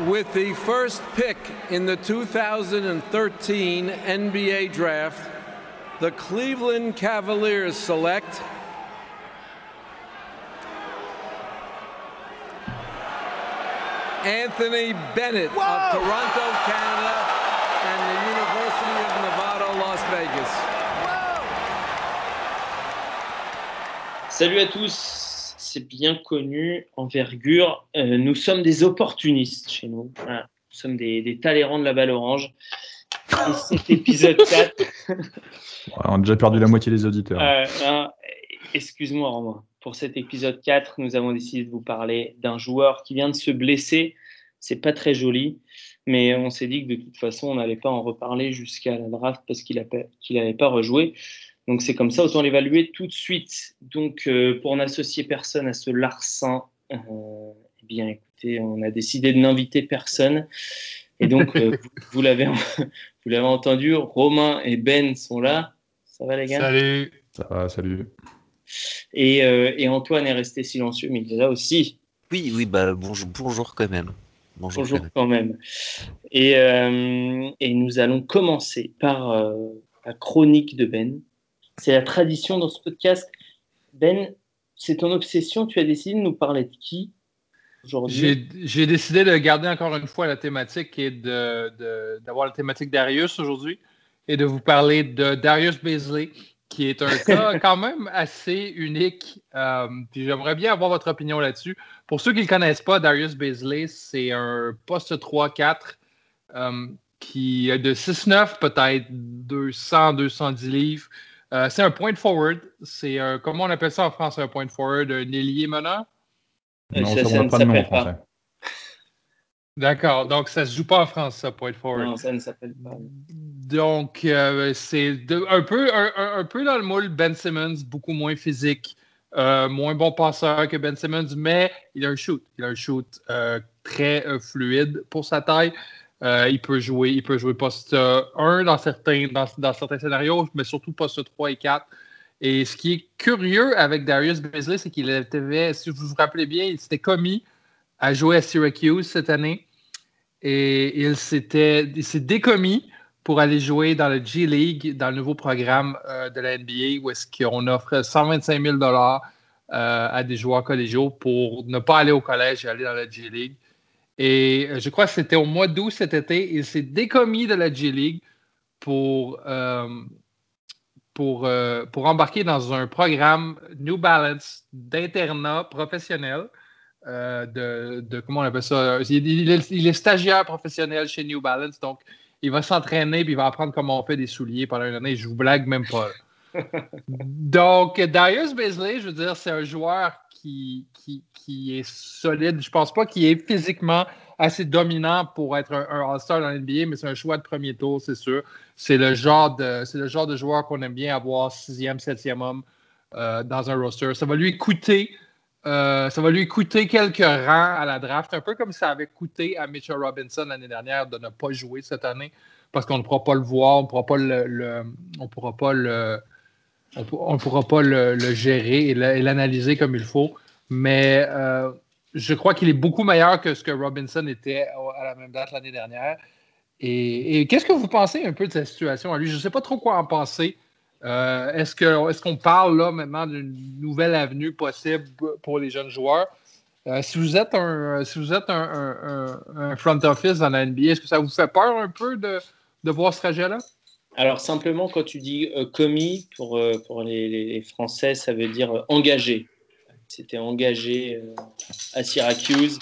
With the first pick in the 2013 NBA Draft, the Cleveland Cavaliers select Anthony Bennett of Toronto, Canada, and the University of Nevada, Las Vegas. Salut à tous, c'est bien connu, envergure. Euh, nous sommes des opportunistes chez nous. Voilà. Nous sommes des, des de la balle orange. Et cet épisode 4. on a déjà perdu la moitié des auditeurs. Euh, hein, Excuse-moi, Romain. Pour cet épisode 4, nous avons décidé de vous parler d'un joueur qui vient de se blesser. C'est pas très joli, mais on s'est dit que de toute façon, on n'allait pas en reparler jusqu'à la draft parce qu'il n'avait pas rejoué. Donc c'est comme ça, autant l'évaluer tout de suite. Donc euh, pour n'associer personne à ce larcin, euh, eh bien écoutez, on a décidé de n'inviter personne. Et donc euh, vous, vous l'avez vous l'avez entendu, Romain et Ben sont là. Ça va les gars? Salut. Ça va, salut. Et, euh, et Antoine est resté silencieux, mais il est là aussi. Oui, oui, bah bonjour, bonjour quand même. Bonjour, Bonjour quand même. Et, euh, et nous allons commencer par euh, la chronique de Ben. C'est la tradition dans ce podcast. Ben, c'est ton obsession. Tu as décidé de nous parler de qui aujourd'hui? J'ai décidé de garder encore une fois la thématique et de- de- d'avoir la thématique Darius aujourd'hui et de vous parler de Darius Baisley, qui est un cas quand même assez unique. Euh, puis j'aimerais bien avoir votre opinion là-dessus. Pour ceux qui ne le connaissent pas, Darius Baisley, c'est un poste 3-4 euh, qui est de 6-9, peut-être 200-210 livres. Euh, c'est un point forward. C'est un- comment on appelle ça en France, un point forward, un ailier meneur? Euh, Non, ça- ça ne pas de nom en s'appelle pas. français. D'accord, donc ça se joue pas en France, ça, point forward. Non, ça ne s'appelle pas. Donc, euh, c'est de- un, peu, un, un- un peu dans le moule Ben Simmons, beaucoup moins physique, euh, moins bon passeur que Ben Simmons, mais il a un shoot. Il a un shoot euh, très euh, fluide pour sa taille. Euh, il peut jouer, il peut jouer poste 1 dans certains, dans, dans certains scénarios, mais surtout poste 3 et 4. Et ce qui est curieux avec Darius Beasley, c'est qu'il avait, si vous vous rappelez bien, il s'était commis à jouer à Syracuse cette année. Et il s'était, s'est décommis pour aller jouer dans le G League, dans le nouveau programme euh, de la NBA, où est-ce qu'on offre 125 000 dollars euh, à des joueurs collégiaux pour ne pas aller au collège et aller dans la G League. Et euh, je crois que c'était au mois d'août cet été, il s'est décommis de la G League pour, euh, pour, euh, pour embarquer dans un programme New Balance d'internat professionnel. euh, de, de- comment on appelle ça? Il, il est, il est stagiaire professionnel chez New Balance, donc il va s'entraîner puis il va apprendre comment on fait des souliers pendant une année. Je vous blague même pas. Donc, Darius Baisley, je veux dire, c'est un joueur qui, qui, qui est solide. Je pense pas qu'il est physiquement assez dominant pour être un, un All-Star dans l'NBA, mais c'est un choix de premier tour, c'est sûr. C'est le genre de, c'est le genre de joueur qu'on aime bien avoir sixième, septième homme euh, dans un roster. Ça va lui coûter euh, ça va lui coûter quelques rangs à la draft, un peu comme ça avait coûté à Mitchell Robinson l'année dernière de ne pas jouer cette année parce qu'on ne pourra pas le voir, on ne pourra pas le, on pourra pas le, on, pour- on pourra pas le, gérer et l'analyser comme il faut. Mais euh, je crois qu'il est beaucoup meilleur que ce que Robinson était à la même date l'année dernière. Et, qu'est-ce que vous pensez un peu de cette situation à lui? Je ne sais pas trop quoi en penser. Euh, est-ce qu'on parle là maintenant d'une nouvelle avenue possible pour les jeunes joueurs? Euh, si vous êtes un si vous êtes un, front office dans la NBA, est-ce que ça vous fait peur un peu de, voir ce trajet-là? Alors simplement, quand tu dis commis, pour, les, Français, ça veut dire engagé. C'était engagé euh, à Syracuse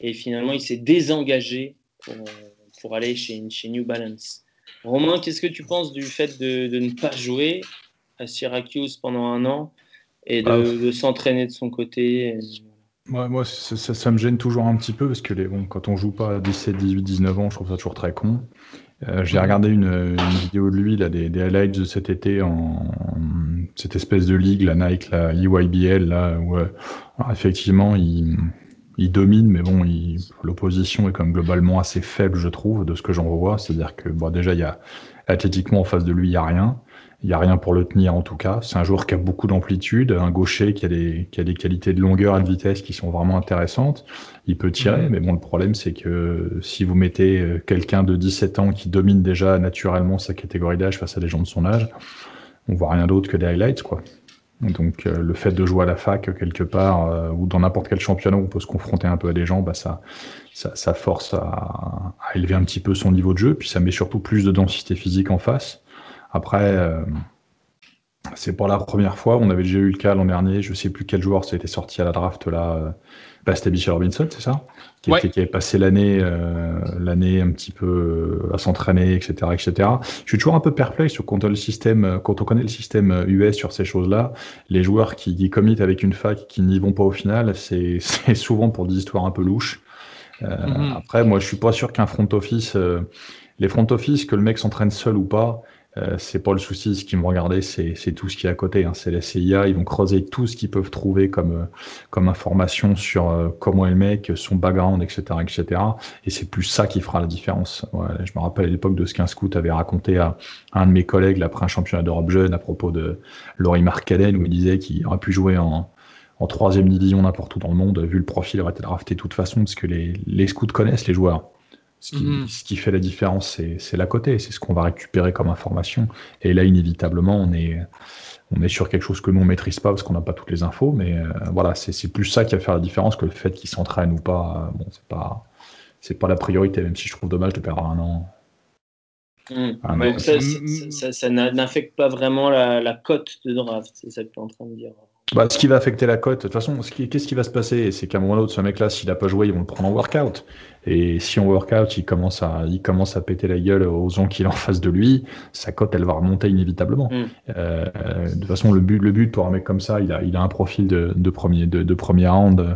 et finalement il s'est désengagé pour, euh, pour aller chez, chez New Balance. Romain, qu'est-ce que tu penses du fait de, de ne pas jouer à Syracuse pendant un an et de, Ah. de s'entraîner de son côté Moi, moi ça, ça- ça me gêne toujours un petit peu parce que les, bon, quand on joue pas à 17, 18, 19 ans, je trouve ça toujours très con. Euh, J'ai regardé une, une vidéo de lui, là, des, des highlights de cet été en, cette espèce de ligue, la Nike, la EYBL, là, où euh, effectivement il, il domine, mais bon, l'opposition est quand même globalement assez faible, je trouve, de ce que j'en vois. C'est-à-dire que bon, déjà, il y a athlétiquement en face de lui, il n'y a rien. Il n'y a rien pour le tenir en tout cas. C'est un joueur qui a beaucoup d'amplitude, un gaucher qui a, des, qui a des qualités de longueur et de vitesse qui sont vraiment intéressantes. Il peut tirer, mais bon, le problème c'est que si vous mettez euh, quelqu'un de 17 ans qui domine déjà naturellement sa catégorie d'âge face à des gens de son âge, on voit rien d'autre que des highlights, quoi. Donc euh, le fait de jouer à la fac quelque part euh, ou dans n'importe quel championnat où on peut se confronter un peu à des gens, bah ça, ça, ça force à, à, élever un petit peu son niveau de jeu, puis ça met surtout plus de densité physique en face. Après, euh, c'est pour la première fois, on avait déjà eu le cas l'an dernier, je sais plus quel joueur ça a été sorti à la draft là, bah, c'était Bichel Robinson, c'est ça? Qui, Ouais. était- qui avait passé l'année euh, l'année un petit peu euh, à s'entraîner, etc., etc. Je suis toujours un peu perplexe sur quand on, le système, euh, quand on connaît le système euh, US sur ces choses-là. Les joueurs qui, qui committent avec une fac qui n'y vont pas au final, c'est c'est souvent pour des histoires un peu louches. Euh, Mhm. Après, moi, je suis pas sûr qu'un front office, euh, les front office, que le mec s'entraîne seul ou pas, euh, c'est pas le souci. Ce qui me regardait, c'est tout ce qui est à côté. Hein. C'est la CIA. Ils vont creuser tout ce qu'ils peuvent trouver comme euh, comme information sur euh, comment est le mec, son background, etc., etc. Et c'est plus ça qui fera la différence. Je me rappelle à l'époque de ce qu'un scout avait raconté à un de mes collègues après un championnat d'Europe jeune à propos de Laurie Markkanen où il disait qu'il aurait pu jouer en en troisième division n'importe où dans le monde, vu le profil, il aurait été drafté de toute façon, parce que les, les scouts connaissent les joueurs. Ce qui, Mhm. ce qui fait la différence, c'est l'à côté, c'est ce qu'on va récupérer comme information. Et là, inévitablement, on est, on est sur quelque chose que nous, on maîtrise pas, parce qu'on n'a pas toutes les infos, mais euh, voilà, c'est plus ça qui va faire la différence que le fait qu'ils s'entraînent ou pas. Euh, Bon, c'est pas, la priorité, même si je trouve dommage de perdre un an. Mm. Ah, Donc mais- ça, ça, ça- ça n'a- n'affecte pas vraiment la, la cote de draft, c'est ça que tu es en train de dire. Bah, ce qui va affecter la cote, de toute façon, ce qui- qu'est-ce qui va se passer? C'est qu'à un moment ou l'autre, ce mec-là, s'il a pas joué, ils vont le prendre en workout. Et si en workout, il commence à, il commence à péter la gueule aux gens qu'il a en face de lui, sa cote, elle va remonter inévitablement. Mm. Euh, euh, de toute façon, le but, le but pour un mec comme ça, il a, il a un profil de, de premier, de, de premier round, euh,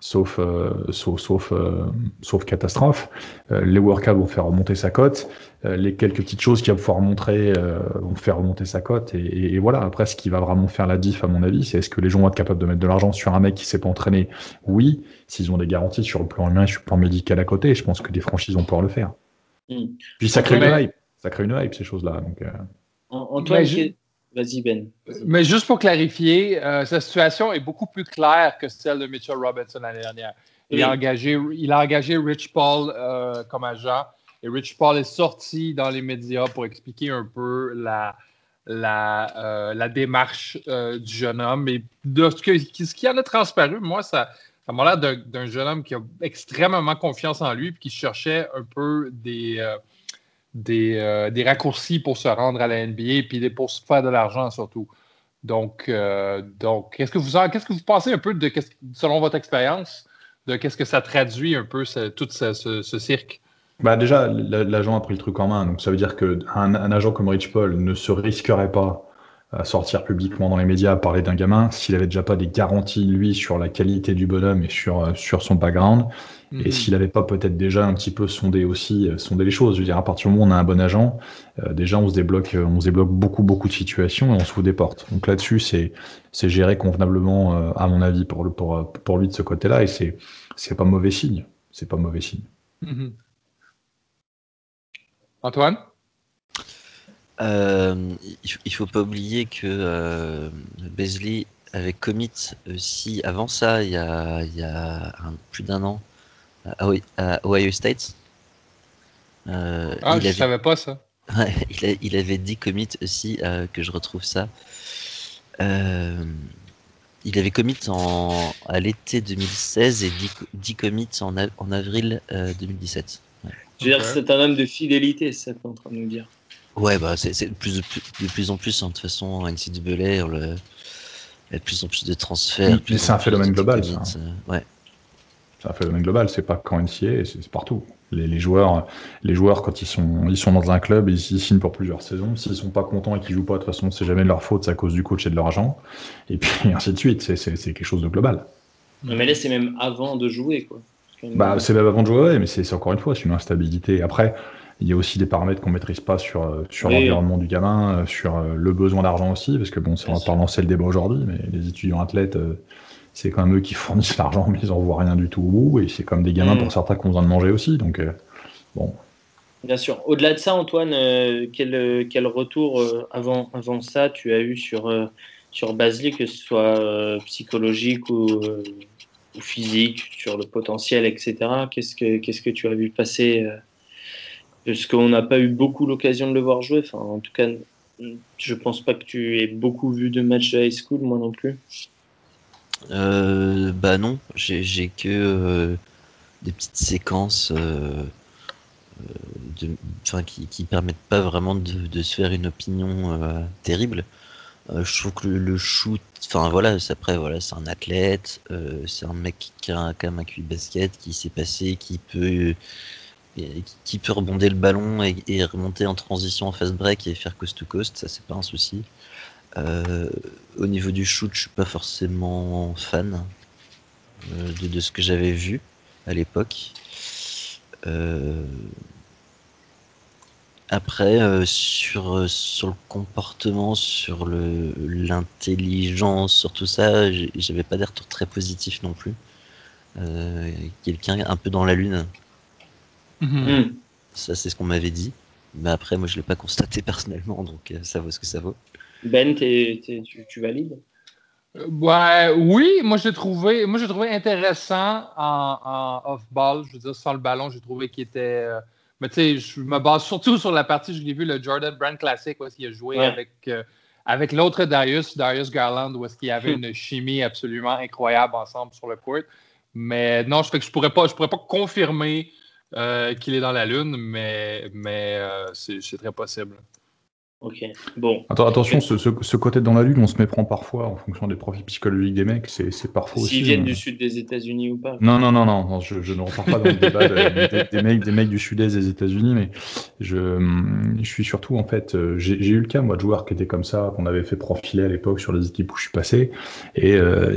sauf, euh, sauf, sauf, euh, sauf catastrophe. Euh, les workouts vont faire remonter sa cote. Euh, les quelques petites choses qu'il va pouvoir montrer euh, vont faire remonter sa cote. Et, et- et voilà, après, ce qui va vraiment faire la diff, à mon avis, c'est est-ce que les gens vont être capables de mettre de l'argent sur un mec qui s'est pas entraîné Oui, s'ils ont des garanties sur le plan humain et sur le plan médical à côté, je pense que des franchises vont pouvoir le faire. Mm. Puis ça crée une hype. Ça crée une hype, ces choses-là. Donc, euh, An- Antoine, Mais je- vas-y Ben. Mais juste pour clarifier, euh, sa situation est beaucoup plus claire que celle de Mitchell Robinson l'année dernière. Il, Oui. a engagé, il a engagé Rich Paul euh, comme agent et Rich Paul est sorti dans les médias pour expliquer un peu la, la, euh, la démarche du jeune homme. Et de ce, que, ce qui en a transparu, moi, ça, ça m'a l'air d'un jeune homme qui a extrêmement confiance en lui et qui cherchait un peu des, des, euh, des raccourcis pour se rendre à la NBA puis pour se faire de l'argent surtout. Donc, euh, donc qu'est-ce que vous qu'est-ce que vous pensez un peu selon votre expérience de qu'est-ce que ça traduit un peu tout ce, ce- cirque? Bah déjà, l'agent a pris le truc en main, donc ça veut dire qu'un un agent comme Rich Paul ne se risquerait pas à sortir publiquement dans les médias à parler d'un gamin s'il avait déjà pas des garanties, lui, sur la qualité du bonhomme et sur, euh, sur son background, Mhm. et s'il avait pas peut-être déjà un petit peu sondé aussi, euh, sondé les choses. Je veux dire, à partir du moment où on a un bon agent, euh, déjà on se débloque, euh, on se débloque beaucoup, beaucoup de situations et on se fout des portes. Donc là-dessus, c'est, c'est géré convenablement, euh, à mon avis, pour, le, pour, pour lui de ce côté-là, et c'est, c'est pas mauvais signe. C'est pas mauvais signe. Mhm. Antoine? Euh, il, faut pas oublier que euh, Beasley avait commit aussi avant ça, il y a, il y a un- plus d'un an, à, Ohio- à Ohio State. Euh, Ah, il, je avait, savais pas ça. ouais, il, a- il avait dit commit aussi, euh, que je retrouve ça. Euh, il avait commit en, à l'été 2016 et dit, dit commit en, av- en avril euh, 2017. Je veux dire, Ok. c'est un homme de fidélité, c'est ça que tu es en train de nous dire. Ouais, bah c'est de plus, de plus, de plus en plus, hein, de toute façon, NCAA, on le- il y a de plus en plus de transferts. C'est en un phénomène global, commits, ça. euh, ouais. C'est un phénomène global, c'est pas qu'en NCA, c'est c'est partout. Les, les joueurs, les joueurs, quand ils sont, ils sont dans un club, ils, ils signent pour plusieurs saisons. S'ils sont pas contents et qu'ils jouent pas, de toute façon, c'est jamais de leur faute, c'est à cause du coach et de leur agent. Et puis ainsi de suite, c'est quelque chose de global. Mais là, c'est même avant de jouer, quoi. Bah, c'est même avant de jouer, ouais, mais c'est encore une fois, c'est une instabilité. Après, il y a aussi des paramètres qu'on maîtrise pas sur, sur Oui. l'environnement du gamin, sur euh, le besoin d'argent aussi, parce que bon, ça, on va pas lancer le débat aujourd'hui, mais les étudiants athlètes, euh, c'est quand même eux qui fournissent l'argent, mais ils en voient rien du tout au bout, et c'est comme des gamins Mm. pour certains qui ont besoin de manger aussi, donc euh, bon. Bien sûr. Au-delà de ça, Antoine, euh, quel, quel, retour euh, avant, avant ça tu as eu sur, euh, sur Basile, que ce soit psychologique ou, ou, physique, sur le potentiel, etc. Qu'est-ce que, qu'est-ce que tu as vu passer Parce qu'on n'a pas eu beaucoup l'occasion de le voir jouer? Enfin, en tout cas, je pense pas que tu aies beaucoup vu de matchs de high school, moi non plus. Bah non, j'ai, que des petites séquences de, enfin, qui, qui permettent pas vraiment de, se faire une opinion euh, terrible. Euh, je trouve que le, shoot, enfin voilà, après voilà, c'est un athlète, euh, c'est un mec qui a quand même un basket, qui s'est passé, qui peut qui peut rebondir le ballon et, remonter en transition en fast break et faire coast to coast, ça c'est pas un souci. Au niveau du shoot, je suis pas forcément fan de, de, ce que j'avais vu à l'époque. Euh, après, euh, sur, euh, sur le comportement, sur le, l'intelligence, sur tout ça, j'avais pas des retours très positifs non plus. quelqu'un un peu dans la lune. Mm-hmm. Mm. Ça, c'est ce qu'on m'avait dit. Mais après, moi, je l'ai pas constaté personnellement, donc ça vaut ce que ça vaut. Ben, tu, tu, valides? Ouais, oui, moi j'ai trouvé, moi j'ai trouvé intéressant en, off-ball, je veux dire sans le ballon, j'ai trouvé qu'il était. Euh, mais tu sais, je me base surtout sur la partie, je l'ai vu le Jordan Brand Classic où est-ce qu'il a joué avec euh, avec l'autre Darius, Darius Garland, où est-ce qu'il y avait une chimie absolument incroyable ensemble sur le court. Mais non, je fais que je pourrais pas, je pourrais pas confirmer euh, qu'il est dans la lune, mais mais c'est très possible. Ok, bon. attention, ce, côté dans la lune, on se méprend parfois en fonction des profils psychologiques des mecs, c'est parfois aussi. S'ils viennent du sud des États-Unis ou pas Non, non, non, non, je, ne repars pas dans le débat des, mecs, des mecs du sud-est des États-Unis, mais je, je suis surtout, en fait, euh, j'ai eu le cas, moi, de joueurs qui étaient comme ça, qu'on avait fait profiler à l'époque sur les équipes où je suis passé, et, euh,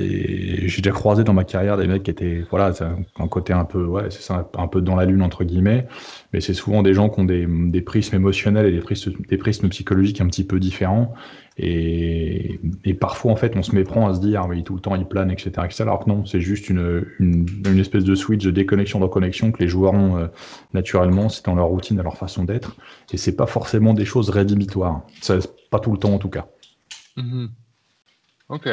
j'ai déjà croisé dans ma carrière des mecs qui étaient, voilà, un côté un peu, ouais, c'est ça, un peu dans la lune, entre guillemets, mais c'est souvent des gens qui ont des, des prismes émotionnels et des prismes, des prismes psychologiques un petit peu différents. Et, et, parfois, en fait, on se méprend à se dire, ah oui, tout le temps, il plane, etc., etc. Alors que non, c'est juste une, une, une, espèce de switch de déconnexion, de reconnexion que les joueurs ont euh, naturellement, c'est dans leur routine, dans leur façon d'être. Et c'est pas forcément des choses rédhibitoires. Ça, pas tout le temps, en tout cas. Mm-hmm. Ok.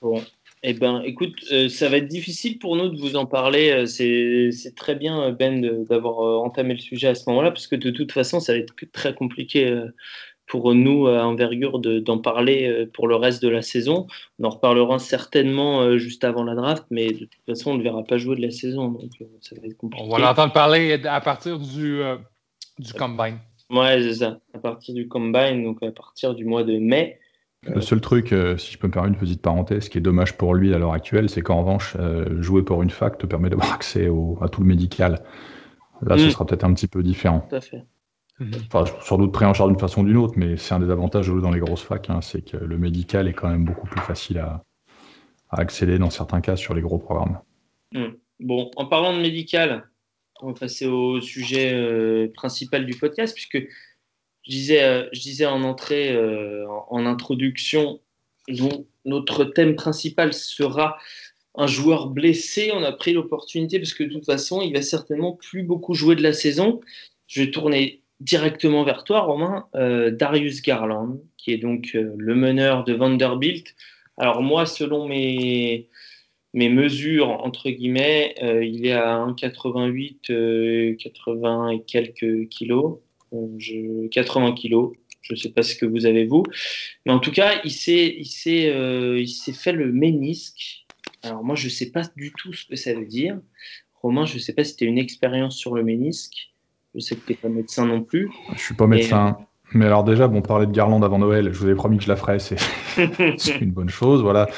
Bon. Eh ben, écoute, euh, ça va être difficile pour nous de vous en parler. Euh, c'est très bien, euh, Ben, d'avoir entamé le sujet à ce moment-là, parce que de toute façon, ça va être très compliqué pour nous, à envergure, d'en parler pour le reste de la saison. On en reparlera certainement juste avant la draft, mais de toute façon, on ne verra pas jouer de la saison, donc ça va être compliqué. On va l'entendre parler à partir du, du Combine. Ouais, c'est ça, à partir du Combine, donc à partir du mois de mai. Le seul truc, euh, si je peux me permettre une petite parenthèse, qui est dommage pour lui à l'heure actuelle, c'est qu'en revanche, euh, jouer pour une fac te permet d'avoir accès à tout le médical. Là, ce mm. sera peut-être un petit peu différent. Tout à fait. Mm-hmm. Enfin, sans doute pris en charge d'une façon ou d'une autre, mais c'est un des avantages de jouer dans les grosses facs, hein, c'est que le médical est quand même beaucoup plus facile à, accéder dans certains cas sur les gros programmes. Mm. Bon, en parlant de médical, on va passer au sujet euh, principal du podcast, puisque je disais, euh, je disais en entrée, euh, en, introduction, notre thème principal sera un joueur blessé. On a pris l'opportunité parce que de toute façon, il va certainement plus beaucoup jouer de la saison. Je vais tourner directement vers toi, Romain. Euh, Darius Garland, qui est donc le meneur de Vanderbilt. Alors moi, selon mes, mes mesures, entre guillemets, il est à 1,88, 80 et quelques kilos. 80 kilos. Je ne sais pas ce que vous avez vous, mais en tout cas, il s'est, il s'est, euh, il s'est fait le ménisque. Alors moi, je ne sais pas du tout ce que ça veut dire. Romain, je ne sais pas si tu as une expérience sur le ménisque. Je sais que tu n'es pas médecin non plus. Je suis pas médecin. Mais alors déjà, bon, parler de Garland avant Noël, je vous ai promis que je la ferais, c'est une bonne chose, voilà.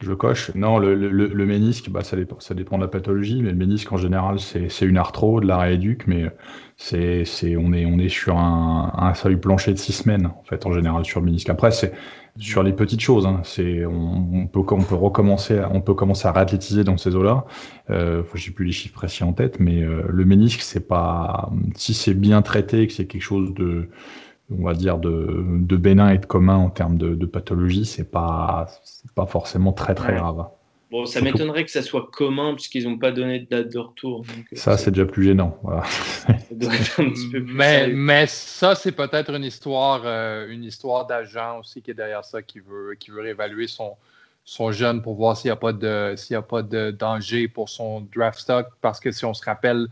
Je coche. Non, le, le, le ménisque, bah, ça, dépend, ça dépend de la pathologie, mais le ménisque en général, c'est une arthro, de la rééduque, mais c'est, c'est, on, est, on est sur un, un salut plancher de six semaines, en fait, en général, sur le ménisque. Après, c'est sur les petites choses. Hein, c'est, on, on, peut, on peut recommencer, on peut commencer à réathlétiser dans ces eaux-là. Euh, j'ai plus les chiffres précis en tête, mais euh, le ménisque, c'est pas, si c'est bien traité, que c'est quelque chose de, on va dire de, de bénin et de commun en termes de, de pathologie, c'est pas, pas forcément très très grave. Bon, ça m'étonnerait que ça soit commun puisqu'ils n'ont pas donné de date de retour. ça, c'est déjà plus gênant. mais, mais ça, c'est peut-être une histoire, une histoire d'agent aussi qui est derrière ça, qui veut, qui veut réévaluer son, son jeune pour voir s'il n'y a pas de s'il a pas de danger pour son draft stock. Parce que si on se rappelle,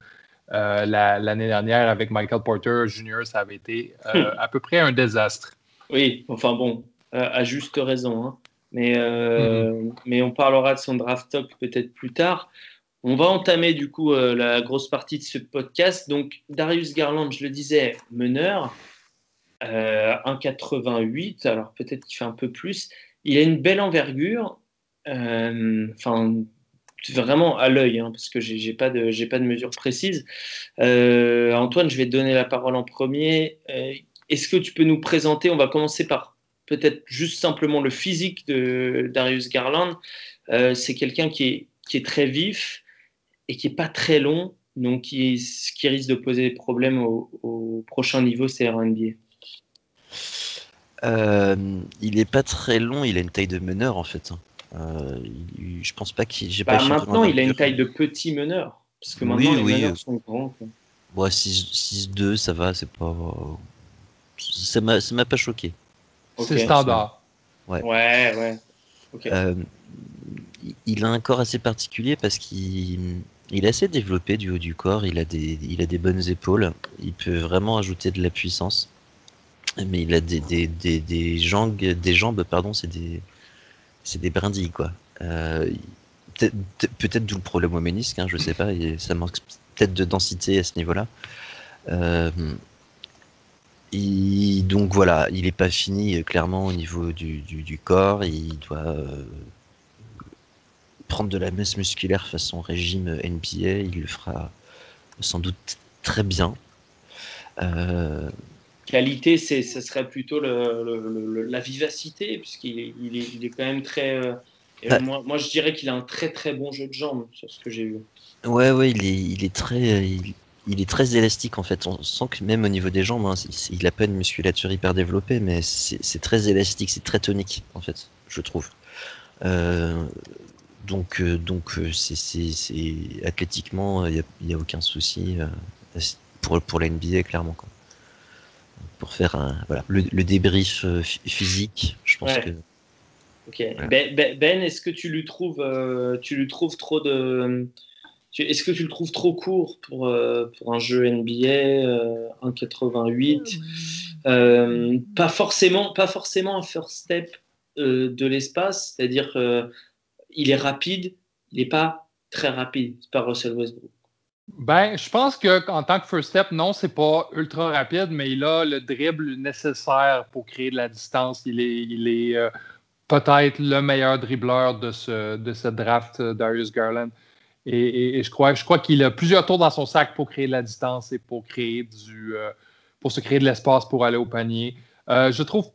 euh, l'année dernière avec Michael Porter Jr., ça avait été euh, hmm. à peu près un désastre. Oui, enfin bon, euh, à juste raison. Hein. Mais, hmm. mais on parlera de son draft stock peut-être plus tard. On va entamer du coup la grosse partie de ce podcast. Donc Darius Garland, je le disais, meneur, 1,88, alors peut-être qu'il fait un peu plus. Il a une belle envergure, euh, enfin vraiment à l'œil, hein, parce que j'ai pas pas de mesure précise. Euh, Antoine, je vais te donner la parole en premier. Euh, est-ce que tu peux nous présenter On va commencer par peut-être juste simplement le physique de Darius Garland. C'est quelqu'un qui est qui est très vif et qui est pas très long, donc qui, qui risque de poser des problèmes au, au prochain niveau CRNBA. Euh, il est pas très long, il a une taille de meneur en fait. Hein. Euh, je pense pas qu'il. Bah, maintenant, il a une taille de petit meneur. Parce que maintenant, les meneurs sont grands. 6-2, ça va, c'est pas. Ça m'a pas choqué. C'est standard. Ouais, ouais. ouais. Euh, il a un corps assez particulier parce qu'il il est assez développé du haut du corps, il a, des, il a des bonnes épaules, il peut vraiment ajouter de la puissance mais il a des, des, des, des jambes, des jambes pardon, c'est des, c'est des brindilles, quoi. Euh, peut-être d'où le problème au ménisque, hein, je sais pas, ça manque peut-être de densité à ce niveau-là. Euh, donc voilà, il n'est pas fini clairement au niveau du, corps, il doit euh, prendre de la masse musculaire façon régime NBA, il le fera sans doute très bien. Euh, Qualité, ce serait plutôt le, la vivacité, puisqu'il est, il est, il est, quand même très. Euh, moi, moi, je dirais qu'il a un très très bon jeu de jambes, sur ce que j'ai vu. Ouais, ouais, il est, il est très. Il, est très élastique en fait. On sent que même au niveau des jambes, hein, il n'a pas une musculature hyper développée, mais c'est, très élastique, c'est très tonique en fait, je trouve. Euh, donc, euh, donc c'est, athlétiquement, il n'y a, a, aucun souci pour, pour la NBA, clairement. Quoi pour faire un, voilà, le, débrief euh, physique. Je pense que. Ok. Ben, ben, ben, est-ce que tu lui trouves, euh, tu lui trouves trop de. Est-ce que tu le trouves trop court pour, euh, pour un jeu NBA 1,88 Pas forcément, pas forcément un first step de l'espace, c'est-à-dire il est rapide, il n'est pas très rapide. C'est pas Russell Westbrook. Ben, je pense qu'en tant que first step, non, c'est pas ultra rapide, mais il a le dribble nécessaire pour créer de la distance. Il est, euh, peut-être le meilleur dribbleur de ce, draft, euh, Darius Garland. Et, je crois, qu'il a plusieurs tours dans son sac pour créer de la distance et pour créer du, euh, pour se créer de l'espace pour aller au panier. je trouve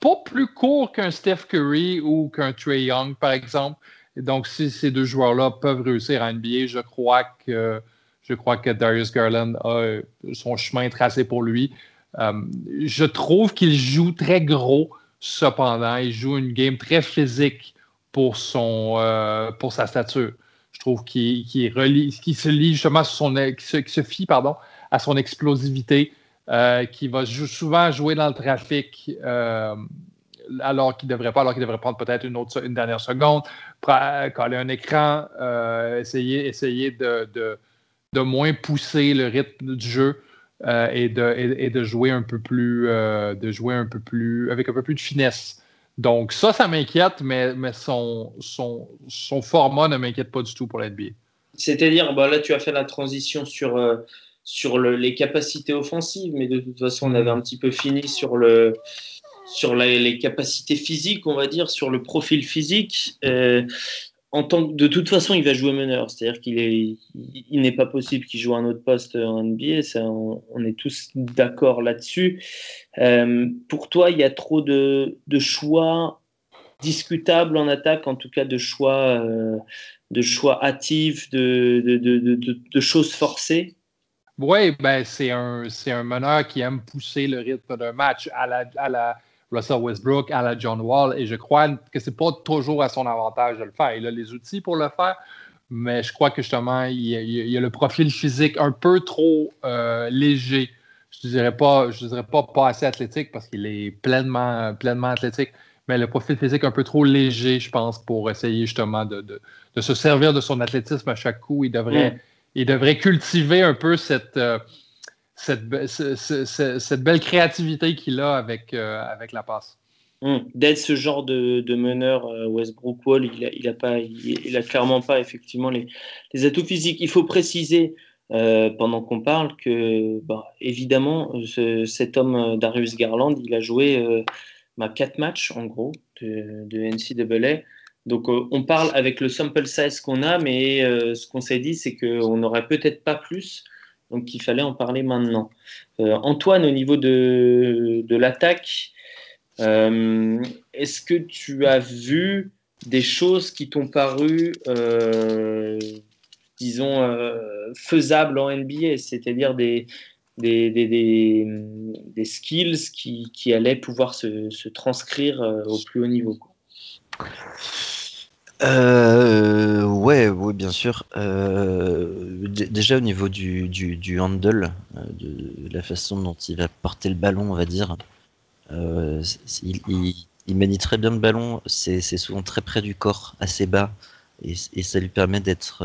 pas plus court qu'un Steph Curry ou qu'un Trey Young, par exemple. Donc, si ces deux joueurs-là peuvent réussir à NBA, je crois que je crois que Darius Garland a son chemin tracé pour lui. Euh, je trouve qu'il joue très gros, cependant. Il joue une game très physique pour, son, euh, pour sa stature. Je trouve qu'il se lie justement son, se, fie pardon, à son explosivité, euh, qui va souvent jouer dans le trafic alors qu'il ne devrait pas, alors qu'il devrait prendre peut-être une, autre, une dernière seconde, coller un écran, essayer, essayer de moins pousser le rythme du jeu euh, et, de, et, de, jouer un peu plus euh, de jouer un peu plus avec un peu plus de finesse. Donc ça, ça m'inquiète, mais, mais son, son, son format ne m'inquiète pas du tout pour l'NBA. C'est-à-dire, bah là, tu as fait la transition sur, euh, sur les capacités offensives, mais de toute façon, on avait un petit peu fini sur, le, sur les capacités physiques, on va dire, sur le profil physique en tant de toute façon, il va jouer meneur. C'est-à-dire qu'il est, il, n'est pas possible qu'il joue un autre poste en NBA. On, est tous d'accord là-dessus. Euh, pour toi, il y a trop de, choix discutables en attaque, en tout cas de choix, euh, de choix hâtifs, de, de, choses forcées. Oui, ben c'est un, un meneur qui aime pousser le rythme d'un match à la, à la Russell Westbrook à la John Wall. Et je crois que c'est pas toujours à son avantage de le faire. Il a les outils pour le faire, mais je crois que justement, il, a le profil physique un peu trop euh, léger. Je ne dirais, pas, je dirais pas, pas assez athlétique parce qu'il est pleinement, pleinement athlétique, mais le profil physique un peu trop léger, je pense, pour essayer justement de, se servir de son athlétisme à chaque coup. Il devrait, mm. il devrait cultiver un peu cette, euh, cette, belle créativité qu'il a avec, euh, avec la passe. Mm. D'être ce genre de, meneur, euh, Westbrook Wall, il n'a a pas, il, a clairement pas effectivement les, les, atouts physiques. Il faut préciser pendant qu'on parle que, bah, évidemment, cet homme Darius Garland, il a joué ma quatre matchs en gros de, de NCAA. Donc euh, on parle avec le sample size qu'on a, mais euh, ce qu'on s'est dit, c'est qu'on n'aurait peut-être pas plus, donc il fallait en parler maintenant. Euh, Antoine, au niveau de, de l'attaque, est-ce que tu as vu des choses qui t'ont paru, disons, faisables en NBA, c'est-à-dire des, des, des, des, skills qui, qui, allaient pouvoir se, se transcrire euh, au plus haut niveau. Euh, ouais, oui, bien sûr. Euh, déjà au niveau du, du, du handle, euh, de, la façon dont il va porter le ballon, on va dire, il, il, manie très bien le ballon. C'est souvent très près du corps, assez bas, et, et ça lui permet d'être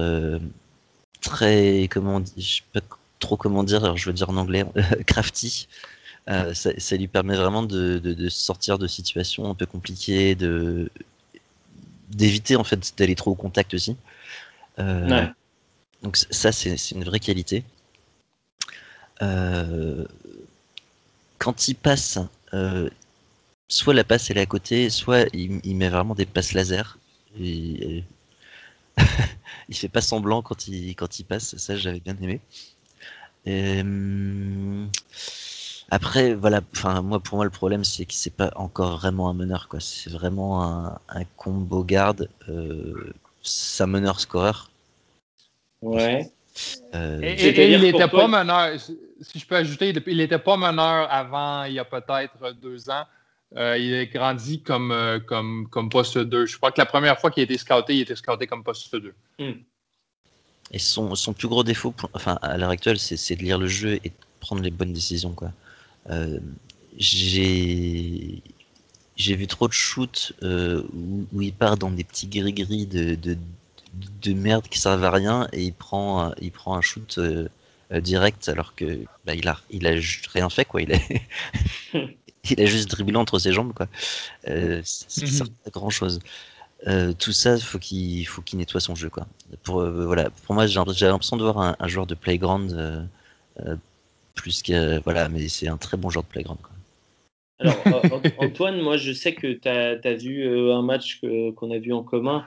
très, comment dit, je sais pas trop comment dire, alors je veux dire en anglais, crafty. Euh, ça, lui permet vraiment de, sortir de situations un peu compliquées, de d'éviter en fait d'aller trop au contact aussi. Euh, donc ça c'est une vraie qualité. Euh, quand il passe, soit la passe elle est à côté, soit il, met vraiment des passes laser. Et, il fait pas semblant quand il quand il passe, ça j'avais bien aimé. Euh, après, voilà, enfin, moi, pour moi, le problème, c'est que c'est pas encore vraiment un meneur, quoi. C'est vraiment un, combo garde, euh, ça meneur scoreur. Ouais. Euh, et, il n'était pas meneur, si je peux ajouter, il n'était pas meneur avant, il y a peut-être deux ans. il est grandi comme, comme, comme poste 2. Je crois que la première fois qu'il a été scouté, il était scouté comme poste 2. Et son, son plus gros défaut, enfin à l'heure actuelle, c'est de lire le jeu et de prendre les bonnes décisions. quoi. Euh, j'ai j'ai vu trop de shoots euh, où, il part dans des petits gris-gris de, de, de, merde qui servent à rien et il prend, il prend un shoot euh, direct alors que bah, il, a, il a rien fait. quoi. Il a, il a juste dribblé entre ses jambes. quoi. Euh, ça sert mhm. à grand chose. Euh, tout ça, faut il faut qu'il nettoie son jeu. Quoi. Pour, euh, voilà, pour moi, j'ai l'impression de voir un, joueur de playground euh, plus que. Voilà, mais c'est un très bon joueur de playground. Quoi. Alors, Antoine, moi, je sais que tu as, vu un match qu'on a vu en commun,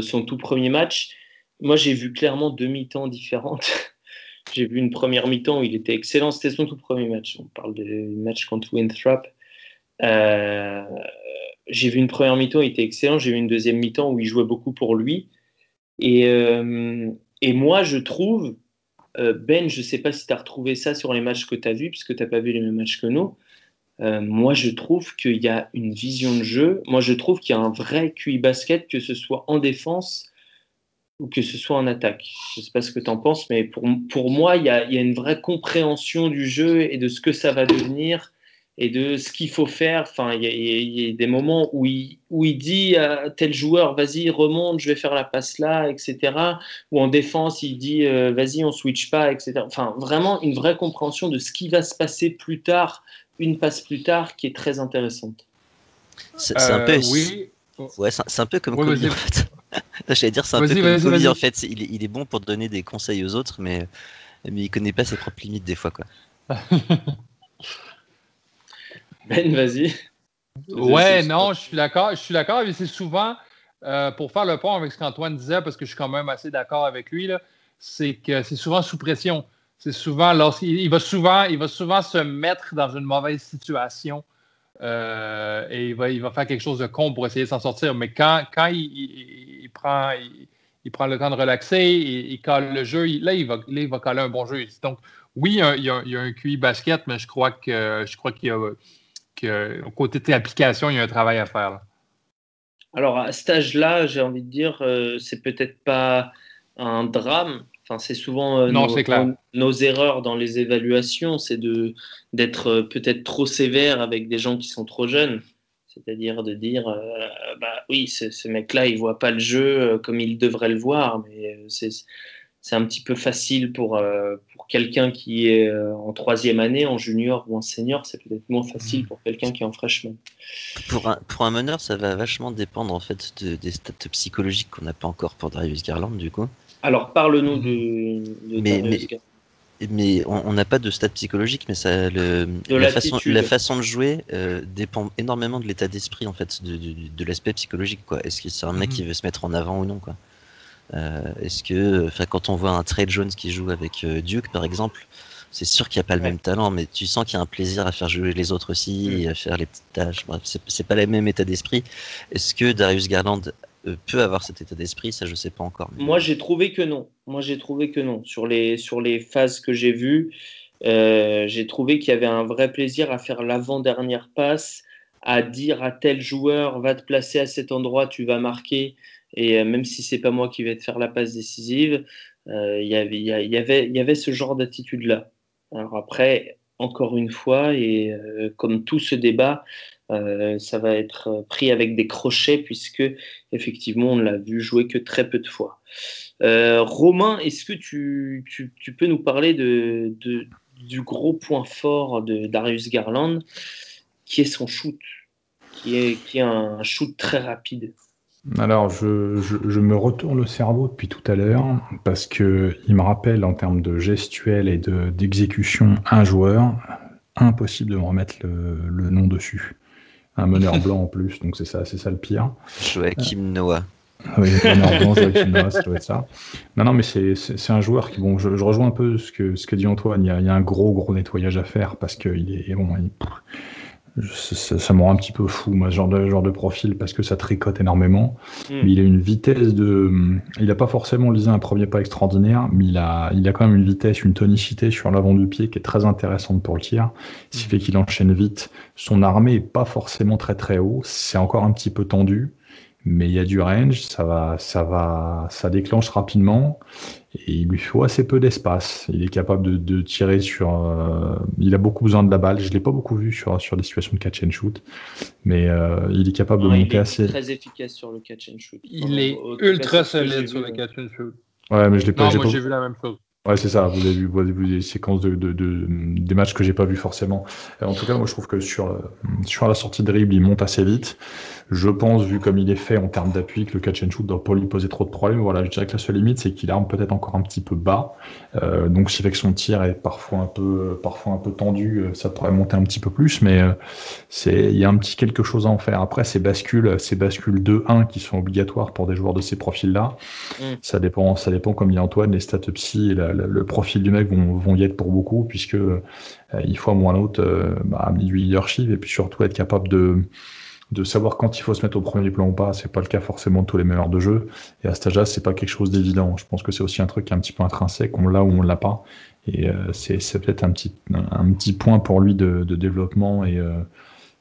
son tout premier match. Moi, j'ai vu clairement deux mi-temps différentes. j'ai vu une première mi-temps où il était excellent. C'était son tout premier match. On parle du match contre Winthrop. Euh, j'ai vu une première mi-temps, il était excellent. J'ai vu une deuxième mi-temps où il jouait beaucoup pour lui. Et, euh, et moi, je trouve, euh, Ben, je ne sais pas si tu as retrouvé ça sur les matchs que tu as vus, puisque tu n'as pas vu les mêmes matchs que nous. Euh, moi, je trouve qu'il y a une vision de jeu. Moi, je trouve qu'il y a un vrai QI basket, que ce soit en défense ou que ce soit en attaque. Je ne sais pas ce que tu en penses, mais pour, pour moi, il y, a, une vraie compréhension du jeu et de ce que ça va devenir et de ce qu'il faut faire. Enfin, il y, a des moments où il, où il dit à tel joueur, vas-y, remonte, je vais faire la passe là, etc. Ou en défense, il dit, euh, vas-y, on switch pas, etc. Enfin, vraiment une vraie compréhension de ce qui va se passer plus tard, une passe plus tard, qui est très intéressante. C'est un peu. Euh, oui. Ouais, c'est un peu comme oui, Kobe, en fait. J'allais dire, c'est un peu comme Kobe, en fait. Il, il, est bon pour donner des conseils aux autres, mais, mais il connaît pas ses propres limites des fois, quoi. Ben, vas-y. Ouais, non, je suis d'accord. Je suis d'accord. Mais c'est souvent, euh, pour faire le pont avec ce qu'Antoine disait, parce que je suis quand même assez d'accord avec lui, c'est que c'est souvent sous pression. C'est souvent lorsqu'il va souvent, il va souvent se mettre dans une mauvaise situation euh, et il va, il va faire quelque chose de con pour essayer de s'en sortir. Mais quand, quand il, prend, il, prend le temps de relaxer, il, il colle le jeu, là, il va, là, il va coller un bon jeu. Donc, oui, il y a, il y a, un QI basket, mais je crois que je crois qu'il y a que côté de l'application, il y a un travail à faire. Alors, à cet âge-là, j'ai envie de dire, euh, c'est peut-être pas un drame. Enfin, c'est souvent euh, non, nos, c'est clair. nos, erreurs dans les évaluations, c'est de d'être euh, peut-être trop sévère avec des gens qui sont trop jeunes. C'est-à-dire de dire, euh, bah oui, ce, ce mec-là, il voit pas le jeu comme il devrait le voir, mais c'est c'est un petit peu facile pour, euh, pour quelqu'un qui est euh, en troisième année, en junior ou en senior, c'est peut-être moins facile pour quelqu'un qui est en freshman. Pour un, pour un meneur, ça va vachement dépendre en fait de- des stats psychologiques qu'on n'a pas encore pour Darius Garland du coup. Alors, parle-nous de, de Mais- Darius mais- Garland. Mais on on n'a pas de stats psychologiques, mais ça, le, la, façon, la façon de jouer euh, dépend énormément de l'état d'esprit en fait, de, de, l'aspect psychologique quoi. Est-ce que c'est un mec Mhm. qui veut se mettre en avant ou non quoi Est-ce que, enfin, quand on voit un Trey Jones qui joue avec euh, Duke par exemple, c'est sûr qu'il n'y a pas le Ouais. même talent, mais tu sens qu'il y a un plaisir à faire jouer les autres aussi, et à faire les petites tâches. Bref, c'est pas le même état d'esprit. Est-ce que Darius Garland euh, peut avoir cet état d'esprit? Ça, je sais pas encore. mais- Moi, j'ai trouvé que non. Moi, j'ai trouvé que non. Sur les, sur les phases que j'ai vues, euh, j'ai trouvé qu'il y avait un vrai plaisir à faire l'avant-dernière passe, à dire à tel joueur, va te placer à cet endroit, tu vas marquer. Et euh, même si c'est pas moi qui vais te faire la passe décisive, il y avait- ce genre d'attitude-là. Alors après, encore une fois, et euh, comme tout ce débat, euh, ça va être pris avec des crochets puisque effectivement on l'a vu jouer que très peu de fois. Romain, est-ce que tu, peux nous parler du gros point fort de Darius Garland, qui est son shoot, qui est un shoot très rapide? Alors, je, je- je me retourne le cerveau depuis tout à l'heure parce que il me rappelle en termes de gestuelle et de- d'exécution un joueur. Impossible de me remettre le, le nom dessus. Un meneur blanc en plus, donc c'est ça, c'est ça le pire. Joachim Noah. Oui, meneur blanc, Joachim Noah, ça doit être ça. Non, non, mais c'est un joueur qui, bon, je, je rejoins un peu ce que, ce que dit Antoine. Il y a, il y a un gros, gros nettoyage à faire parce que il est, bon, il- ça, ça me rend un petit peu fou, moi, ce genre de, genre de profil, parce que ça tricote énormément. Mm. Mais il a une vitesse de. Il n'a pas forcément lisé un premier pas extraordinaire, mais il a, il a quand même une vitesse, une tonicité sur l'avant du pied qui est très intéressante pour le tir. Ce qui fait qu'il enchaîne vite. Son armée est pas forcément très très haut. C'est encore un petit peu tendu, mais il y a du range. Ça va, ça va, ça déclenche rapidement. Et il lui faut assez peu d'espace. Il est capable de, de tirer sur. euh, il a beaucoup besoin de la balle. Je l'ai pas beaucoup vu sur, sur des situations de catch and shoot, mais euh, il est capable de Non, il monter est assez. très efficace sur le catch and shoot. Il est ultra solide sur le catch and shoot. Ouais, mais je l'ai pas. Non, j'ai moi pas- j'ai vu la même chose. Ouais, c'est ça. Vous avez vu, vous avez vu des séquences de, de, de- des matchs que j'ai pas vu forcément. Euh, En tout cas, moi, je trouve que sur, sur la sortie de dribble, il monte assez vite. Je pense, vu comme il est fait en termes d'appui, que le catch and shoot doit pas lui poser trop de problèmes. Voilà, je dirais que la seule limite, c'est qu'il arme peut-être encore un petit peu bas. Euh, donc, si que son tir est parfois un peu, parfois un peu tendu, euh, ça pourrait monter un petit peu plus. Mais euh, c'est, il y a un petit quelque chose à en faire. Après, ces bascules, ces bascules 2-1 qui sont obligatoires pour des joueurs de ces profils-là, Mm. ça dépend, ça dépend, comme dit Antoine, les stats psy et la- la- le profil du mec vont, vont y être pour beaucoup, puisque euh, il faut à moins l'autre euh, bah, amener du leadership et puis surtout être capable de, de savoir quand il faut se mettre au premier plan ou pas. C'est pas le cas forcément de tous les meneurs de jeu. Et à cet âge-là, c'est pas quelque chose d'évident. Je pense que c'est aussi un truc qui est un petit peu intrinsèque, on l'a ou on l'a pas. Et euh, c'est peut-être un petit, un petit point pour lui de, de développement et, euh,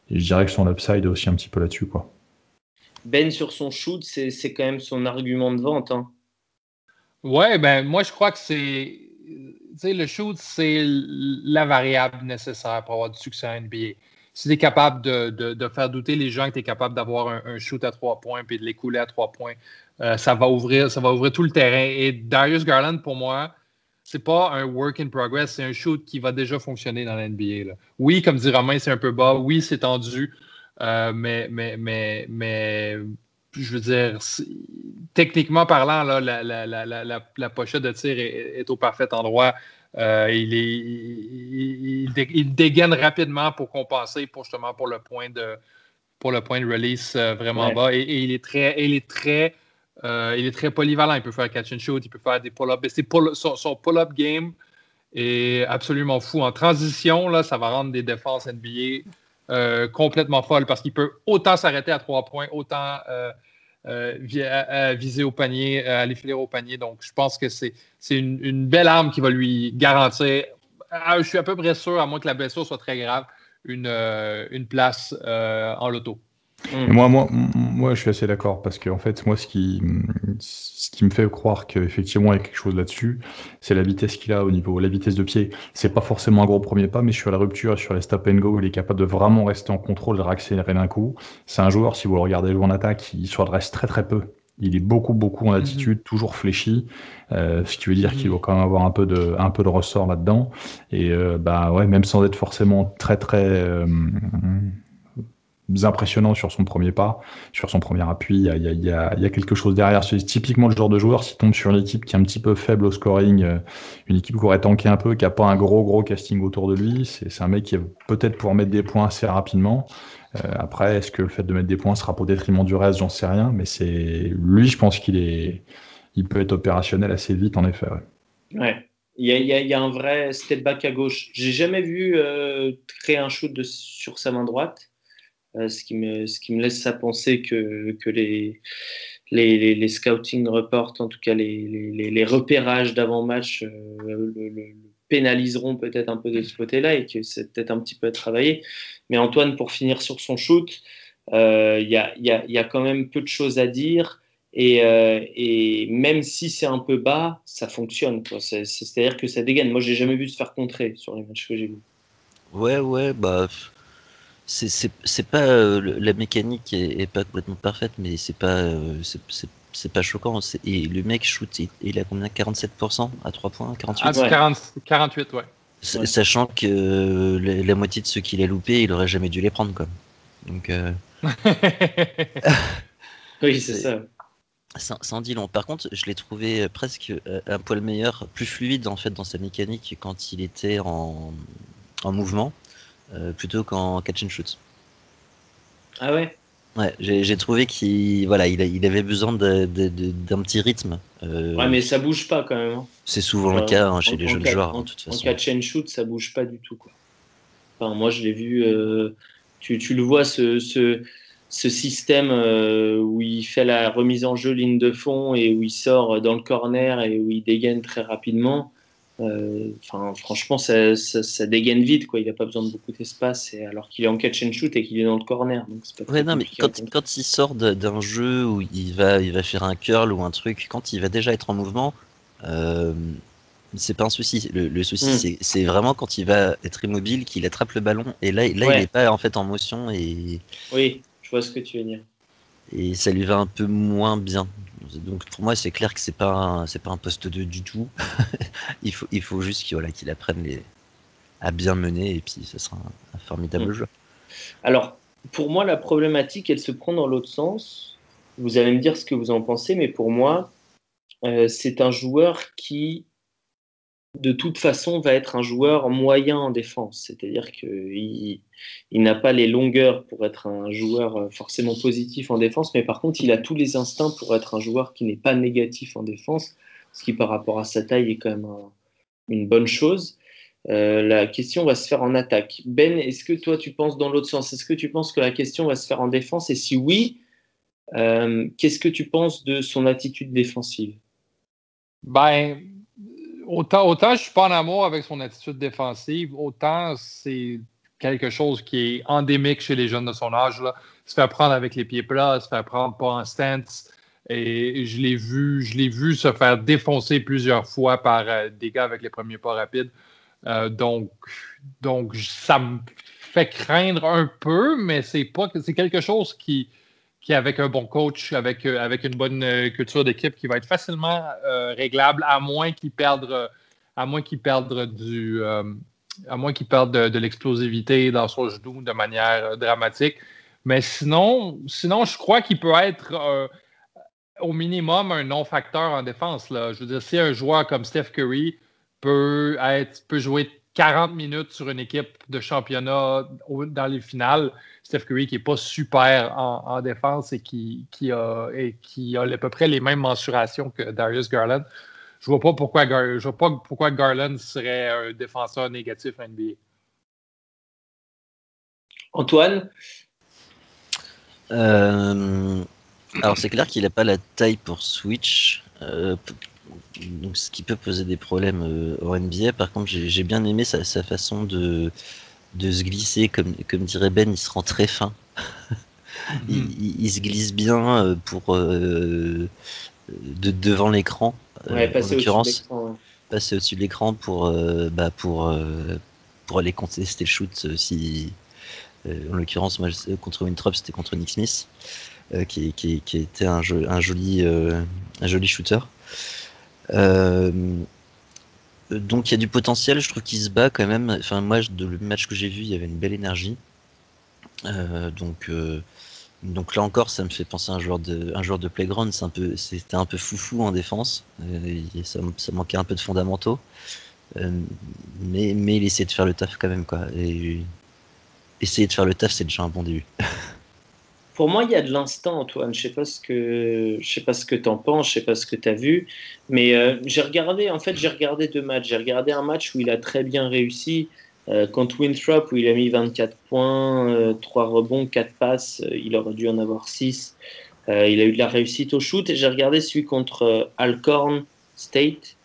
et je dirais que son upside est aussi un petit peu là-dessus, quoi. Ben sur son shoot, c'est quand même son argument de vente. hein. Ouais, ben moi je crois que c'est. Tu sais, le shoot, c'est la variable nécessaire pour avoir du succès en NBA. Si tu es capable de, de- faire douter les gens que tu es capable d'avoir un, shoot à trois points puis de l'écouler à trois points, euh, ça, va ouvrir, ça va ouvrir tout le terrain. Et Darius Garland, pour moi, c'est pas un work in progress, c'est un shoot qui va déjà fonctionner dans la NBA. là. Oui, comme dit Romain, c'est un peu bas. Oui, c'est tendu. Euh, mais, mais, mais, mais je veux dire, techniquement parlant, là, la, la, la, la, pochette de tir est au parfait endroit. Euh, il, est, il, il dé- il dégaine rapidement pour compenser pour justement pour le point de pour le point de release euh, vraiment Ouais. bas. Et, et il est très, il est très, euh, il est très polyvalent. Il peut faire catch and shoot, il peut faire des pull-ups. Mais c'est pull- son, son pull-up game est absolument fou. En transition, là, ça va rendre des défenses NBA complètement folles parce qu'il peut autant s'arrêter à trois points, autant euh, euh, vi- à- à viser au panier, euh, aller filer au panier. Donc, je pense que c'est une, belle arme qui va lui garantir. je suis à peu près sûr, à moins que la blessure soit très grave, une, une place en loto. Mm. Moi, moi, moi, je suis assez d'accord parce que en fait, moi, ce qui, ce qui me fait croire qu'effectivement il y a quelque chose là-dessus, c'est la vitesse qu'il a au niveau, la vitesse de pied. C'est pas forcément un gros premier pas, mais sur la rupture, sur les stop and go, il est capable de vraiment rester en contrôle, de réaccélérer d'un coup. C'est un joueur, si vous le regardez jouer en attaque, il se redresse très très peu. Il est beaucoup beaucoup en mm-hmm. attitude, toujours fléchi, euh, ce qui veut dire qu'il mm-hmm. va quand même avoir un peu de, un peu de ressort là-dedans. Et euh, bah ouais, même sans être forcément très très euh, impressionnant sur son premier pas, sur son premier appui. Il y a, quelque chose derrière. C'est typiquement le genre de joueur, s'il tombe sur une équipe qui est un petit peu faible au scoring, euh, une équipe qui aurait tanké un peu, qui n'a pas un gros gros casting autour de lui, c'est un mec qui va peut-être pouvoir mettre des points assez rapidement. Euh, après, est-ce que le fait de mettre des points sera au détriment du reste? J'en sais rien, mais c'est lui, je pense qu'il est, il peut être opérationnel assez vite, en effet. Ouais. Il y, a, un vrai step back à gauche. J'ai jamais vu euh, créer un shoot sur sa main droite. Euh, ce, qui me, ce qui me laisse à penser que, que les, les, les, scouting reports, en tout cas les, les repérages d'avant-match, euh, le, pénaliseront peut-être un peu de ce côté-là et que c'est peut-être un petit peu à travailler. Mais Antoine, pour finir sur son shoot, euh, il y, a, y, a, y, a, quand même peu de choses à dire. Et, et même si c'est un peu bas, ça fonctionne. C'est-à-dire que ça dégaine. Moi, j'ai jamais vu se faire contrer sur les matchs que j'ai vus. Ouais, ouais, bah c'est pas euh, la mécanique est, pas complètement parfaite, mais c'est pas euh, c'est pas choquant. Et le mec shoot, il, a combien? 47% à 3 points 48 48, ouais. Sachant que euh, la, moitié de ceux qu'il a loupé, il aurait jamais dû les prendre, quoi. Donc. oui, c'est ça. Ça, en dit long. Par contre, je l'ai trouvé presque un poil meilleur, plus fluide en fait dans sa mécanique quand il était en, en mouvement. Euh, plutôt qu'en catch and shoot. Ah ouais? Ouais, j'ai trouvé qu'il voilà, il, il, avait besoin d'un petit rythme. Euh, ouais, mais ça bouge pas quand même. Hein. C'est souvent le cas hein, chez les jeunes joueurs, en, toute façon. En catch and shoot, ça bouge pas du tout. Quoi. Enfin, moi, je l'ai vu. Euh, tu, tu, le vois, ce, ce, ce système où il fait la remise en jeu ligne de fond et où il sort dans le corner et où il dégaine très rapidement. Euh, enfin, franchement, ça, ça, dégaine vite, quoi. Il n'a pas besoin de beaucoup d'espace, alors qu'il est en catch and shoot et qu'il est dans le corner. Donc pas ouais, non, mais quand, quand, il sort d'un jeu où il va, il va faire un curl ou un truc, quand il va déjà être en mouvement, euh, c'est pas un souci. Le, souci, hmm. c'est vraiment quand il va être immobile, qu'il attrape le ballon, et là, là il n'est pas en fait en motion. Et... Oui, je vois ce que tu veux dire. Et ça lui va un peu moins bien. Donc pour moi, c'est clair que c'est pas c'est pas un poste 2 du tout. il faut il faut juste qu'il voilà, qu'il apprenne les, à bien mener et puis ce sera un, formidable mm. jeu. Alors pour moi, la problématique, elle se prend dans l'autre sens. Vous allez me dire ce que vous en pensez, mais pour moi, euh, c'est un joueur qui de toute façon, va être un joueur moyen en défense. C'est-à-dire qu'il il, n'a pas les longueurs pour être un joueur euh, forcément positif en défense, mais par contre, il a tous les instincts pour être un joueur qui n'est pas négatif en défense, ce qui par rapport à sa taille est quand même une bonne chose. Euh, la question va se faire en attaque. Ben, est-ce que toi tu penses dans l'autre sens? Est-ce que tu penses que la question va se faire en défense? Et si oui, euh, qu'est-ce que tu penses de son attitude défensive? Ben, autant, autant je suis pas en amour avec son attitude défensive, autant c'est quelque chose qui est endémique chez les jeunes de son âge. Là. Se faire prendre avec les pieds plats, se faire prendre pas en stance. Et je l'ai vu, je l'ai vu se faire défoncer plusieurs fois par euh, des gars avec les premiers pas rapides. Euh, donc, ça me fait craindre un peu, mais c'est pas c'est quelque chose qui, qui avec un bon coach, avec, euh, avec une bonne euh, culture d'équipe, qui va être facilement euh, réglable, à moins qu'il perde, à moins du, à moins qu'il perde de, l'explosivité dans son genou de manière dramatique. Mais sinon, sinon, je crois qu'il peut être au minimum un non-facteur en défense. Là. Je veux dire, si un joueur comme Steph Curry peut être, peut jouer 40 minutes sur une équipe de championnat dans les finales. Steph Curry qui n'est pas super en, défense et qui, qui, a, et qui a à peu près les mêmes mensurations que Darius Garland. Je ne vois, pas pourquoi, je vois pas pourquoi Garland serait un défenseur négatif en NBA. Antoine? Euh, Alors, c'est clair qu'il n'a pas la taille pour Switch. Euh, donc ce qui peut poser des problèmes euh, au NBA. Par contre, j'ai bien aimé sa, façon de, de se glisser, comme, comme dirait Ben, il se rend très fin. il, Mhm. il- il se glisse bien euh, pour euh, de, devant l'écran. euh, Ouais, en l'occurrence, ouais. passer au-dessus de l'écran pour, euh, bah, pour, euh, pour aller contester le shoot si. euh, en l'occurrence, contre Winthrop, c'était contre Nick Smith, euh, qui, qui, qui était un, jo- un, joli, euh, un joli shooter. Euh, donc il y a du potentiel, je trouve qu'il se bat quand même. Enfin, moi, de le match que j'ai vu, il y avait une belle énergie. Euh, donc, euh, donc là encore, ça me fait penser à un joueur de, un joueur de playground. C'est un peu, c'était un peu foufou en défense. Ça, ça manquait un peu de fondamentaux. Mais, mais il essayait de faire le taf quand même, quoi. Et essayer de faire le taf, c'est déjà un bon début. Pour moi, il y a de l'instant, Antoine. Je sais pas ce que je sais pas ce que t'en penses, je sais pas ce que tu as vu, mais euh, j'ai regardé. En fait, j'ai regardé deux matchs. J'ai regardé un match où il a très bien réussi euh, contre Winthrop où il a mis 24 points, euh, 3 rebonds, 4 passes. euh, il aurait dû en avoir 6. Euh, il a eu de la réussite au shoot. Et j'ai regardé celui contre Alcorn State,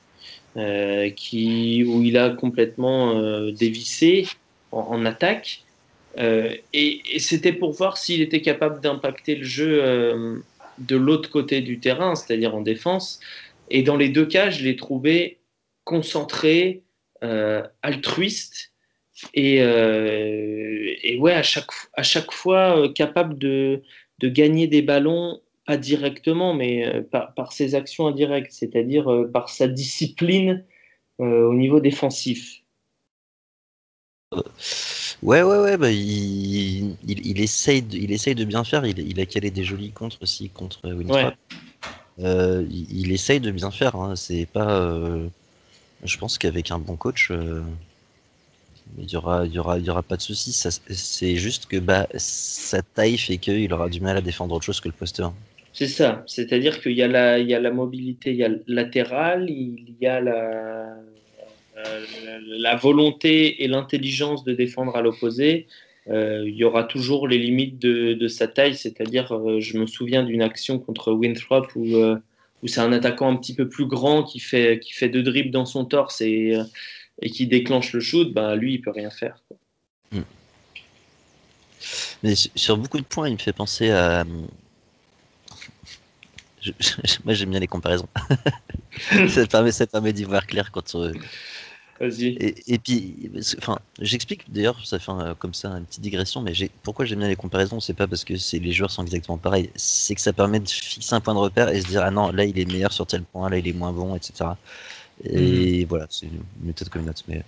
qui où il a complètement dévissé en attaque. Euh, et, c'était pour voir s'il était capable d'impacter le jeu euh, de l'autre côté du terrain, c'est-à-dire en défense. Et dans les deux cas, je l'ai trouvé concentré, euh, altruiste et, ouais, à chaque, à chaque fois capable de, de gagner des ballons, pas directement, mais par, ses actions indirectes, c'est-à-dire par sa discipline au niveau défensif. Ouais, ouais, ouais, bah, il, il, il essaye de, il essaye de bien faire. Il, il a calé des jolis contres aussi contre. Ouais. Euh, il, il essaye de bien faire. Hein. C'est pas. euh, je pense qu'avec un bon coach, euh, il y aura, il y aura, il y aura pas de souci. C'est juste que bah, sa taille fait qu'il aura du mal à défendre autre chose que le poste 1. C'est ça, c'est-à-dire qu'il y, a la- il y a la mobilité, il y a le latéral, il y a la, la, la volonté et l'intelligence de défendre à l'opposé. Euh, il y aura toujours les limites de, sa taille, c'est-à-dire, euh, je me souviens d'une action contre Winthrop où, euh, c'est un attaquant un petit peu plus grand qui fait, qui fait deux dribbles dans son torse et, euh, qui déclenche le shoot, ben, lui, il peut rien faire. quoi. Mais su- sur beaucoup de points, il me fait penser à. Moi, j'aime bien les comparaisons. ça permet, d'y voir clair quand. euh, Vas-y. Et, et puis, enfin, j'explique d'ailleurs, ça fait un- comme ça une petite digression, mais pourquoi j'aime bien les comparaisons, c'est pas parce que les joueurs sont exactement pareils, c'est que ça permet de fixer un point de repère et se dire ah non, là il est meilleur sur tel point, là il est moins bon, etc. Et voilà, c'est une méthode comme une autre, mais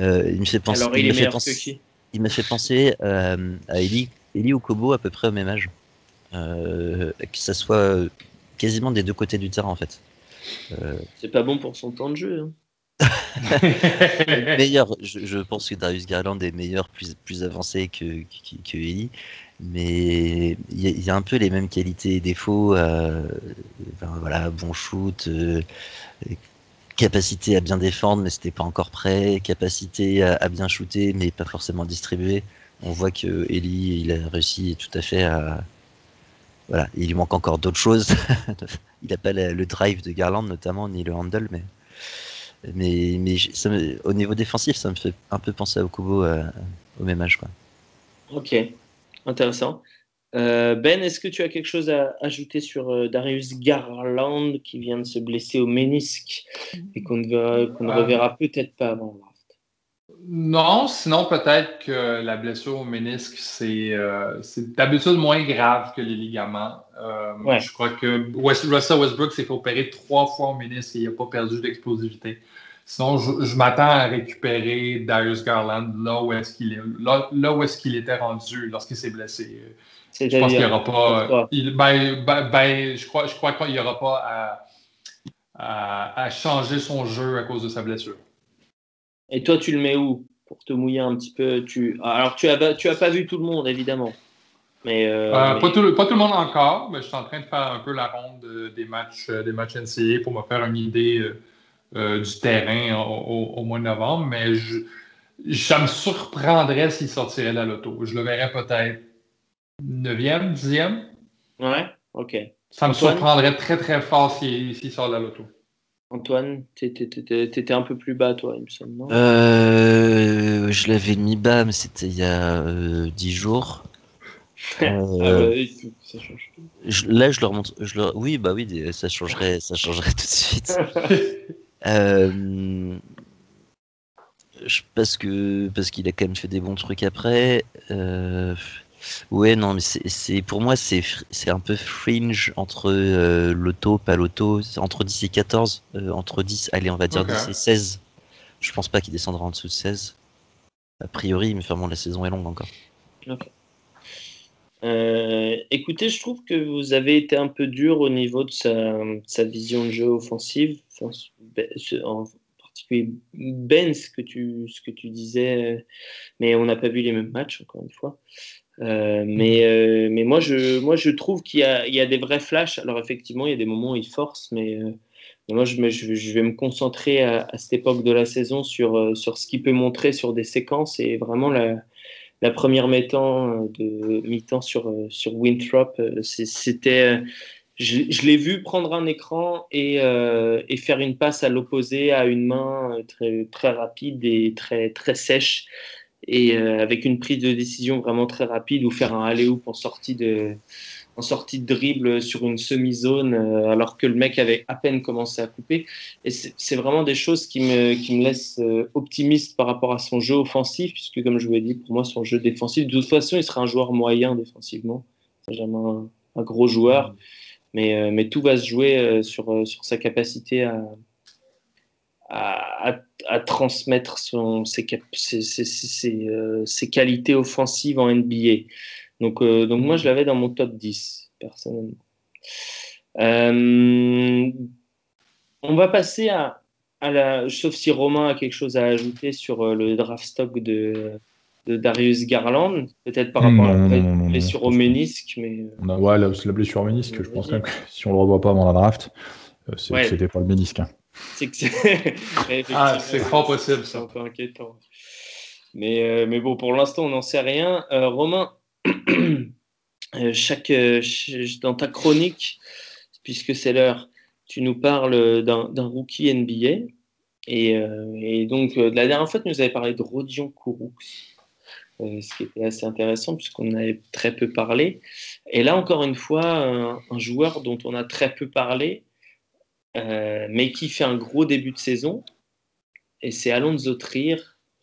euh, il me fait penser. Alors, il, me est fait meilleur penser- que qui? il m'a fait penser euh, à Eli, Eli Okobo à peu près au même âge. Euh, que ça soit euh, quasiment des deux côtés du terrain en fait. C'est pas bon pour son temps de jeu. hein. meilleur, je, pense que Darius Garland est meilleur, plus, avancé que, que, Eli, mais il y, a- un peu les mêmes qualités et défauts. euh, voilà, bon shoot, euh, capacité à bien défendre, mais c'était pas encore prêt, capacité à, bien shooter, mais pas forcément distribuer. On voit que Eli, il a réussi tout à fait à. Voilà, il lui manque encore d'autres choses. il n'a pas la- le drive de Garland, notamment, ni le handle, mais. Mais, mais j- ça me- au niveau défensif, ça me fait un peu penser à Okubo euh, au même âge. Quoi. Ok, intéressant. Euh, ben, est-ce que tu as quelque chose à ajouter sur euh, Darius Garland qui vient de se blesser au ménisque et qu'on ne, ne Ah. reverra peut-être pas avant Non, sinon peut-être que la blessure au ménisque, c'est euh, d'habitude moins grave que les ligaments. Euh, Ouais. Je crois que West- Russell Westbrook s'est fait opérer trois fois au ménisque et il n'a pas perdu d'explosivité. Sinon, je, je m'attends à récupérer Darius Garland là où est-ce qu'il est, là, là où est-ce qu'il était rendu lorsqu'il s'est blessé. Je pense qu'il n'y aura pas. Il- ben, ben- ben, je crois, je crois qu'il n'y aura pas à, à- à changer son jeu à cause de sa blessure. Et toi, tu le mets où pour te mouiller un petit peu? Tu... Alors, tu as, tu as pas vu tout le monde, évidemment. Mais, euh, Euh, mais- pas, tout le, pas tout le monde encore, mais je suis en train de faire un peu la ronde euh, des matchs, des matchs NCAA pour me faire une idée euh, du terrain au, au- au mois de novembre. Mais je, ça me surprendrait s'il sortirait de la loto. Je le verrais peut-être 9e, 10e. Ouais, ok. Ça me Antoine? surprendrait très très fort s'il s'il sort de la loto. Antoine, t'étais un peu plus bas, toi, il me semble, non? Euh, je l'avais mis bas, mais c'était il y a euh, 10 jours. Ah Euh, bah ça change tout. je- là, je leur montre. Je leur... Oui, bah oui, ça changerait, ça changerait tout de suite. Euh, je- parce que parce qu'il a quand même fait des bons trucs après. Ouais, non, mais c'est pour moi c'est un peu fringe entre euh, l'auto, pas l'auto, entre 10 et 14, euh, entre 10, allez, on va dire Ok. 10 et 16. Je pense pas qu'il descendra en dessous de 16. A priori, mais bon, la saison est longue encore. Euh, écoutez, je trouve que vous avez été un peu dur au niveau de sa, de sa vision de jeu offensive. Enfin, en particulier Ben, ce que tu, ce que tu disais, mais on n'a pas vu les mêmes matchs, encore une fois. Euh, mais, euh, mais moi, je, moi, je trouve qu'il y a, il y a des vrais flashs. Alors, effectivement, il y a des moments où il force, mais, euh, mais moi, je, me- je, je vais me concentrer à, à cette époque de la saison sur, sur ce qu'il peut montrer sur des séquences et vraiment la, la première mi-temps de mi-temps sur sur Winthrop, c'était, je, je l'ai vu prendre un écran et, et faire une passe à l'opposé à une main très très rapide et très très sèche et euh, avec une prise de décision vraiment très rapide ou faire un alley-oop en sortie de en sortie de dribble sur une semi-zone euh, alors que le mec avait à peine commencé à couper. Et c'est vraiment des choses qui me, qui me laissent euh, optimiste par rapport à son jeu offensif, puisque comme je vous l'ai dit, pour moi, son jeu défensif, de toute façon, il sera un joueur moyen défensivement. C'est jamais un, gros joueur, mais, mais tout va se jouer sur, sur sa capacité à, à- à transmettre son, ses, cap- ses, ses- ses- ses, euh, ses qualités offensives en NBA. Donc, euh, donc moi, je l'avais dans mon top 10, personnellement. Euh, on va passer à, à la. Sauf si Romain a quelque chose à ajouter sur le draft stock de, de Darius Garland, peut-être par rapport à la non, blessure non, au ménisque, mais. On a, ouais, la, la blessure au ménisque, je pense même que si on le revoit pas avant la draft, Ouais. c'était pas le ménisque. hein. C'est c'est. Ah, c'est fort possible, C'est ça. un peu inquiétant. Mais, euh, mais bon, pour l'instant, on n'en sait rien. Euh, Romain, euh, chaque, ch- dans ta chronique, puisque c'est l'heure, tu nous parles d'un rookie NBA. Et, euh, et donc, la dernière fois, tu nous avais parlé de Rodion Kourou, euh, ce qui était assez intéressant, puisqu'on en avait très peu parlé. Et là, encore une fois, un, un joueur dont on a très peu parlé, euh, mais qui fait un gros début de saison. Et c'est Alonso Trier.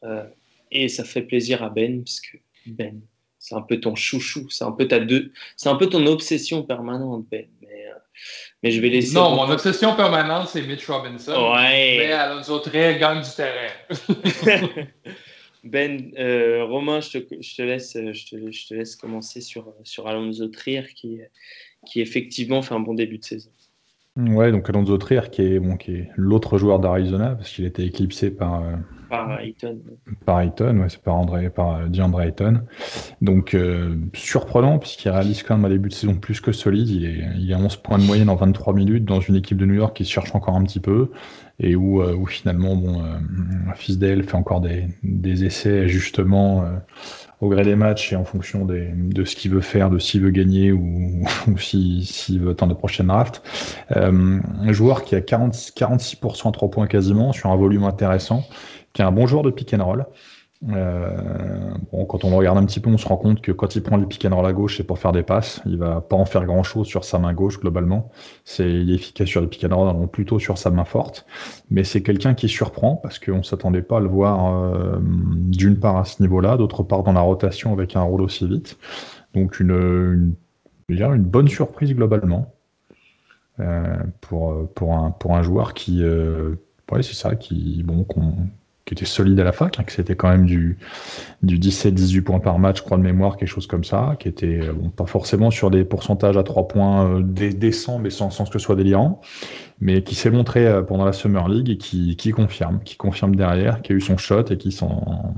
euh, et ça fait plaisir à Ben, parce que Ben, c'est un peu ton chouchou, c'est un peu ta deux, c'est un peu ton obsession permanente, Ben. Mais, euh, mais je vais laisser. Non, mon obsession permanente, c'est Mitch Robinson. Mais Ouais. Alonso Trier gagne du terrain. ben, euh, Romain, je te, je te laisse, je te, je te laisse commencer sur, sur Alonso Trier, qui, qui effectivement fait un bon début de saison. Ouais, donc Alonso Trier, qui est, bon, qui est l'autre joueur d'Arizona, parce qu'il était éclipsé par, euh, Par Ayton. par Ayton, ouais, c'est par, André, par euh, DeAndre Ayton. Donc, euh, surprenant, puisqu'il réalise quand même un début de saison plus que solide. Il est, il est à 11 points de moyenne en 23 minutes dans une équipe de New York qui se cherche encore un petit peu, et où, euh, où finalement, bon, euh, Fisdale fait encore des, des essais, justement, euh, au gré des matchs et en fonction de ce qu'il veut faire, de s'il veut gagner ou, ou s'il s'il veut attendre la prochaine draft. Euh, un joueur qui a 40, 46% à 3 points quasiment, sur un volume intéressant, qui est un bon joueur de pick and roll. Euh, quand on regarde un petit peu, on se rend compte que quand il prend les pick and roll à gauche, c'est pour faire des passes. Il va pas en faire grand chose sur sa main gauche globalement. C'est il est efficace sur les pick and roll, donc plutôt sur sa main forte. Mais c'est quelqu'un qui surprend parce qu'on s'attendait pas à le voir euh, d'une part à ce niveau-là, d'autre part dans la rotation avec un rôle aussi vite. Donc une, bonne surprise globalement euh, pour un joueur qui ouais c'est ça qui bon qu'on qui était solide à la fac, hein, que c'était quand même du, du 17-18 points par match, je crois de mémoire, quelque chose comme ça, qui était euh, bon, pas forcément sur des pourcentages à 3 points euh, dé- décents, mais sans, sans que ce soit délirant, mais qui s'est montré euh, pendant la Summer League et qui, qui confirme, qui confirme derrière, qui a eu son shot et qui s'en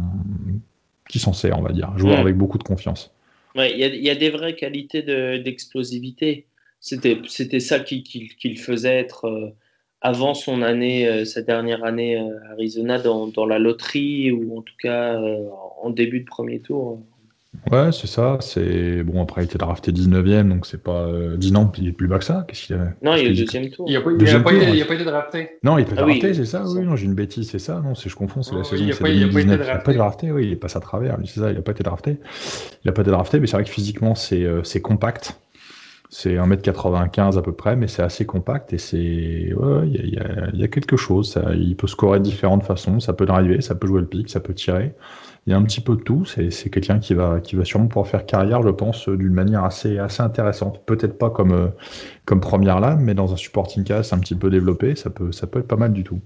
qui s'en sert, on va dire. Joueur Ouais. avec beaucoup de confiance. Ouais, il y, a- y a des vraies qualités de- d'explosivité. C'était c'était ça qui, qui, qui le faisait être euh, avant son année, euh, sa dernière année euh, à Arizona dans, dans la loterie ou en tout cas euh, en début de premier tour. Ouais, c'est ça. C'est bon. Après, il était drafté 19ème, donc c'est pas euh, 10 ans, il est plus bas que ça. Qu'est-ce qu'il a Non, il est deuxième tour. Il n'a pas, Deuxième pas été- drafté. Non, il est pas Ah oui, drafté, c'est ça. Oui, non, j'ai une bêtise, c'est ça. Non, c'est je confonds. C'est Non, la il saison, pas- il a pas été 2019. Il a pas été drafté. Oui, il est passé à travers. C'est ça. Il a pas été drafté. Il a pas été drafté, mais c'est vrai que physiquement, c'est euh, c'est compact. C'est 1m95 à peu près, mais c'est assez compact et c'est. Il y a, quelque chose. Il peut scorer de différentes façons. Ça peut driver, ça peut jouer le pic, ça peut tirer. Il y a un petit peu de tout. C'est quelqu'un qui va, qui va sûrement pouvoir faire carrière, je pense, d'une manière assez, assez intéressante. Peut-être pas comme, euh, comme première lame, mais dans un supporting cast un petit peu développé, ça peut, ça peut être pas mal du tout.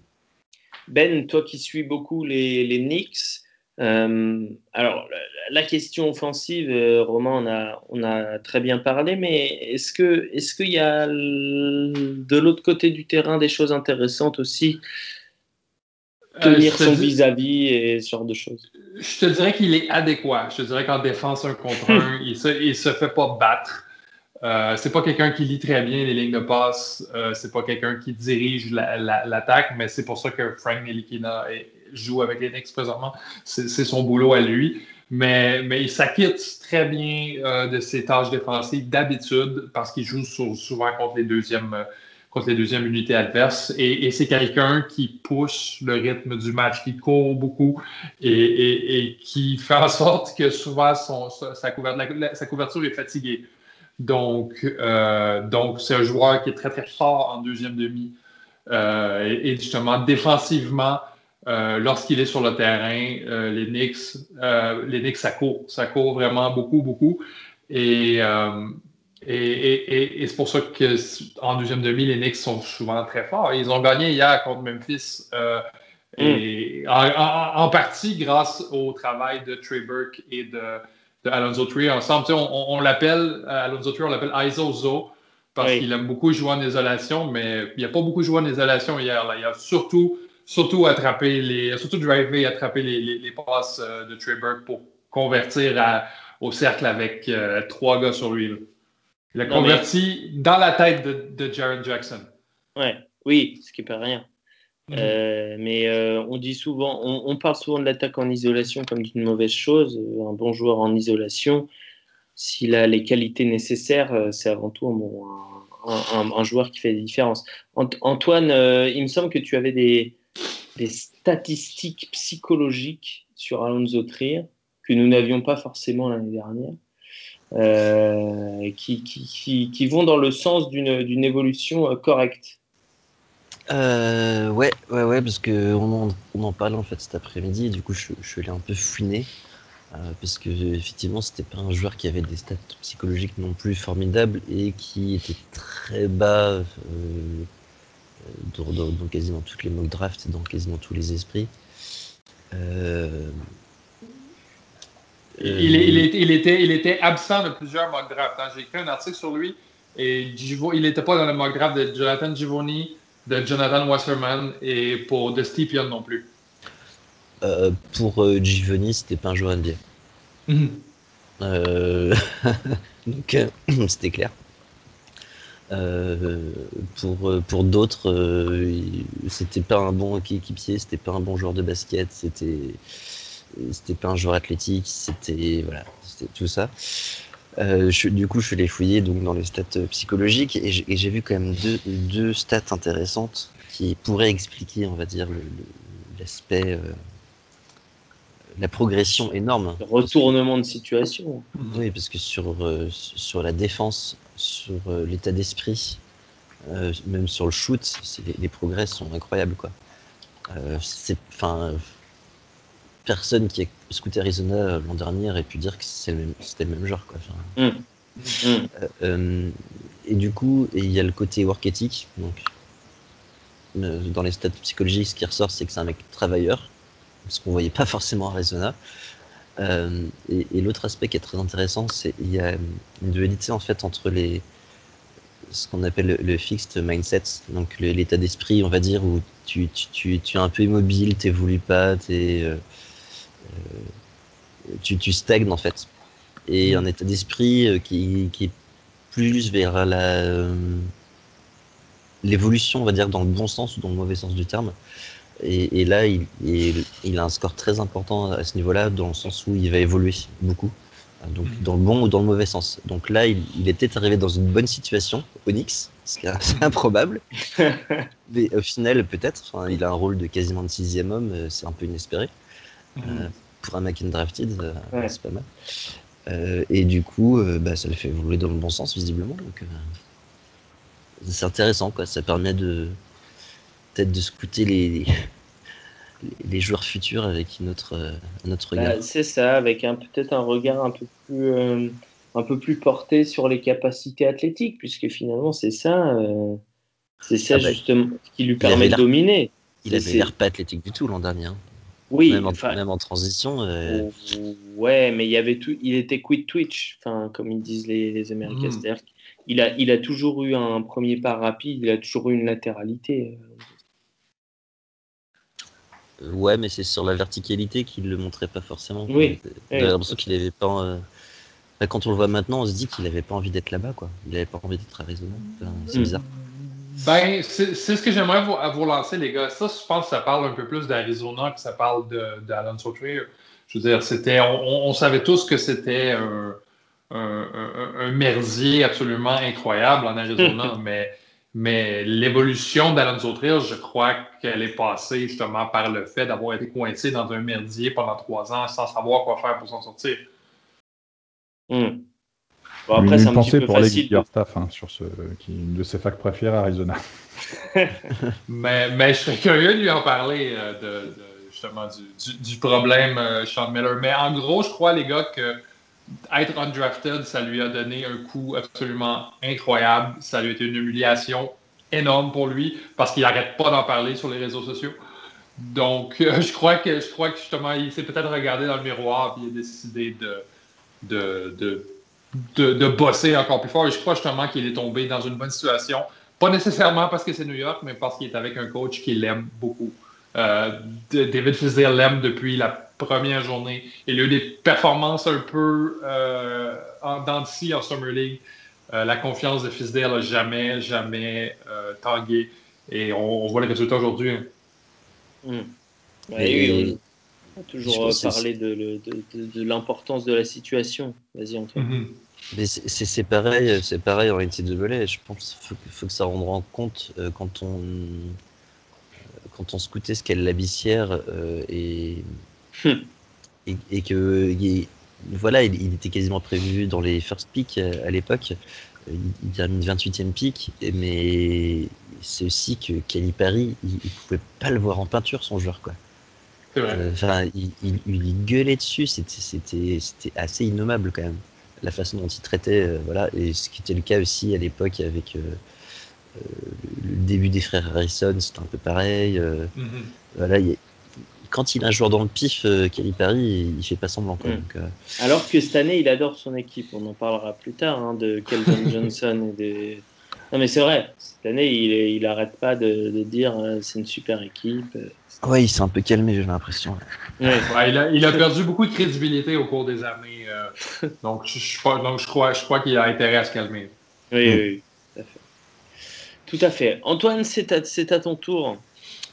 Ben, toi qui suis beaucoup les, les Knicks, euh, alors la, question offensive, euh, Romain, on a, on a très bien parlé, mais est-ce que est-ce qu'il y a de l'autre côté du terrain des choses intéressantes aussi, tenir Euh, je te son vis-à-vis et ce genre de choses Je te dirais qu'il est adéquat. Je te dirais qu'en défense un contre un, il se, il se fait pas battre. Euh, c'est pas quelqu'un qui lit très bien les lignes de passe. Euh, c'est pas quelqu'un qui dirige la- la- l'attaque, mais c'est pour ça que Frank Nelikina joue avec les Knicks présentement. C'est son boulot à lui. Mais, il s'acquitte très bien euh, de ses tâches défensives d'habitude parce qu'il joue sou- souvent contre les deuxièmes, euh, contre les unités adverses. Et, c'est quelqu'un qui pousse le rythme du match, qui court beaucoup et, qui fait en sorte que souvent sa, couverture, est fatiguée. Donc, euh, donc c'est un joueur qui est très, très fort en deuxième demi. Et justement, défensivement, euh, lorsqu'il est sur le terrain, euh, les Knicks, euh, les Knicks, ça court. Ça court vraiment beaucoup, beaucoup. Et, et, et- et- et c'est pour ça qu'en deuxième demi, les Knicks sont souvent très forts. Ils ont gagné hier contre Memphis. et en, en- en partie grâce au travail de Trey Burke et de, de Alonzo Tree ensemble. Tu sais, on, on l'appelle, Alonzo Tree, on l'appelle ISO Zo parce Oui. qu'il aime beaucoup jouer en isolation, mais il n'a pas beaucoup joué en isolation hier. Là. Il a surtout, surtout attrapé les, surtout drivé et attrapé les, les, les passes euh, de Trey Burke pour convertir à- au cercle avec euh, trois gars sur lui. là. Il a Non, mais- converti dans la tête de, de Jaron Jackson. Ouais, oui, ce qui peut rien. Mhm. Euh, mais euh, on dit souvent, on, on parle souvent de l'attaque en isolation comme d'une mauvaise chose. Un bon joueur en isolation, s'il a les qualités nécessaires, c'est avant tout un, un, un- un joueur qui fait la différence. Ant- Antoine, il me semble que tu avais des, des statistiques psychologiques sur Alonso Trier que nous n'avions pas forcément l'année dernière. euh, qui, qui, qui, vont dans le sens d'une évolution euh, correcte. Euh, ouais, ouais, ouais, parce que on en, on en parlait en fait cet après-midi, du coup je, je allé un peu fouiner, euh, parce que effectivement c'était pas un joueur qui avait des stats psychologiques non plus formidables et qui était très bas euh, dans, dans- dans quasiment toutes les mock drafts dans quasiment tous les esprits. Euh, Il, est- il est- il était, il était absent de plusieurs mock drafts. hein. J'ai écrit un article sur lui et Givo- il n'était pas dans le mock draft de Jonathan Givoni, de Jonathan Wasserman et pour de Steve Young non plus. euh, pour euh, Giovanni, c'était pas un joueur NBA. Euh, donc euh, c'était clair. Euh, pour euh, pour d'autres, euh, c'était pas un bon équipier, c'était pas un bon joueur de basket, c'était c'était pas un joueur athlétique, c'était voilà, c'était tout ça. Euh, je- du coup, je suis allé fouiller donc dans les stats psychologiques et j'ai vu quand même deux, deux stats intéressantes qui pourraient expliquer, on va dire, l'aspect, la progression énorme. Retournement de situation. Oui, parce que sur, euh, sur la défense, sur euh, l'état d'esprit, euh, même sur le shoot, les, les progrès sont incroyables. Quoi. Euh, c'est, enfin, personne qui a scouté Arizona l'an dernier aurait pu dire que c'est le même- c'était le même genre. Quoi. Enfin, Mm. euh, et du coup, il y a le côté work ethic. Donc, euh, dans les stats psychologiques, ce qui ressort, c'est que c'est un mec travailleur, ce qu'on voyait pas forcément à Arizona. Euh, et et l'autre aspect qui est très intéressant, c'est qu'il y a une dualité en fait entre les ce qu'on appelle le, le fixed mindset, donc l'état d'esprit, on va dire, où tu, tu, tu, tu es un peu immobile, t'évolues pas, t'es, euh, euh, tu, tu stagnes en fait. Et un état d'esprit euh, qui, qui est plus vers la l'évolution, on va dire, dans le bon sens ou dans le mauvais sens du terme. Et, et là, il, il, il a un score très important à ce niveau-là, dans le sens où il va évoluer beaucoup. Donc dans le bon ou dans le mauvais sens. Donc là, il, il était arrivé dans une bonne situation, Onyx, ce qui est assez improbable. Mais au final, peut-être, enfin, il a un rôle de quasiment de sixième homme, euh, c'est un peu inespéré. Euh, pour un mec drafted, euh, Ouais. c'est pas mal. Euh, et du coup, euh, bah, ça le fait évoluer dans le bon sens, visiblement. Donc, euh, c'est intéressant, quoi. Ça permet de peut-être de scouter les, les, les joueurs futurs avec une autre, euh, un autre regard. Bah, c'est ça, avec un peut-être un regard un peu plus euh, un peu plus porté sur les capacités athlétiques, puisque finalement c'est ça, euh, c'est ça Ah bah, justement qui lui permet de dominer. il avait l'air pas athlétique du tout l'an dernier. hein. Oui, même, en, enfin, même en transition. euh, ouais, mais il y avait tout, il était quick twitch, enfin comme ils disent les, les Américains, Mm. c'est-à-dire qu'il a il a toujours eu un premier pas rapide, il a toujours eu une latéralité. Ouais, mais c'est sur la verticalité qu'il le montrait pas forcément. Oui, oui. l'impression qu'il avait pas. euh, bah, quand on le voit maintenant, on se dit qu'il avait pas envie d'être là-bas, quoi. Il avait pas envie d'être à Arizona. Enfin, c'est Mm. bizarre. Ben, c'est ce que j'aimerais vous, lancer, les gars. Ça, je pense que ça parle un peu plus d'Arizona que ça parle d'Alonso Trier. Je veux dire, c'était, on, on- on savait tous que c'était un, un- un- un merdier absolument incroyable en Arizona, mais, mais l'évolution d'Alonso Trier, je crois qu'elle est passée justement par le fait d'avoir été coincé dans un merdier pendant trois ans sans savoir quoi faire pour s'en sortir. Hmm. Bon, Une- après, c'est une un petit pensée peu pour les facile. de- Staff hein, sur ce, qui est une de ses facs préférées à Arizona. Mais, mais je serais curieux de lui en parler euh, de, de- justement du, du- du problème euh, Sean Miller. Mais en gros, je crois, les gars, que être undrafted, ça lui a donné un coup absolument incroyable. Ça lui a été une humiliation énorme pour lui parce qu'il n'arrête pas d'en parler sur les réseaux sociaux. Donc, euh, je crois que je crois que justement, il s'est peut-être regardé dans le miroir et il a décidé de, de, de, de, bosser encore plus fort. Et je crois justement qu'il est tombé dans une bonne situation. Pas nécessairement parce que c'est New York, mais parce qu'il est avec un coach qui l'aime beaucoup. Euh, David Fizdale l'aime depuis la première journée. Il a eu des performances un peu euh, en en Summer League. Euh, la confiance de Fizdale n'a jamais, jamais euh, tangué. Et on, on voit les résultats aujourd'hui. hein. Hmm. Ouais, Et- oui, on a je toujours parlé de, le- de, de- de l'importance de la situation. Vas-y, Antoine. Mais c'est pareil, c'est pareil en NCAA. Je pense qu'il faut, que- faut que ça rende en compte euh, quand on quand on scoutait ce qu'est l'abyssière euh, et, Hmm. et et que il- voilà, il, il était quasiment prévu dans les first picks euh, à l'époque. Euh, Il, il termine 28e pick, mais c'est aussi que Calipari, il, il pouvait pas le voir en peinture son joueur quoi. Euh, Enfin, il, il, gueulait dessus, c'était, assez innommable quand même. La façon dont il traitait, euh, voilà, et ce qui était le cas aussi à l'époque avec euh, euh, le début des frères Harrison, c'était un peu pareil. euh, Mhm. voilà, il quand il a un joueur dans le pif, euh, Calipari, il, il fait pas semblant. Quoi, Mm. donc, euh, Alors que cette année, il adore son équipe. On en parlera plus tard hein, de Kelvin Johnson et des. Non, mais c'est vrai. Cette année, il, est- il arrête pas de, de dire euh, c'est une super équipe. euh. Ouais, il s'est un peu calmé, j'ai l'impression. Ouais. Ouais, il, a, il a perdu beaucoup de crédibilité au cours des années. euh, donc, je, je, crois- donc, je crois, je crois qu'il a intérêt à se calmer. Oui, Mm. oui, oui, tout à fait. Tout à fait. Antoine, c'est à, c'est à ton tour.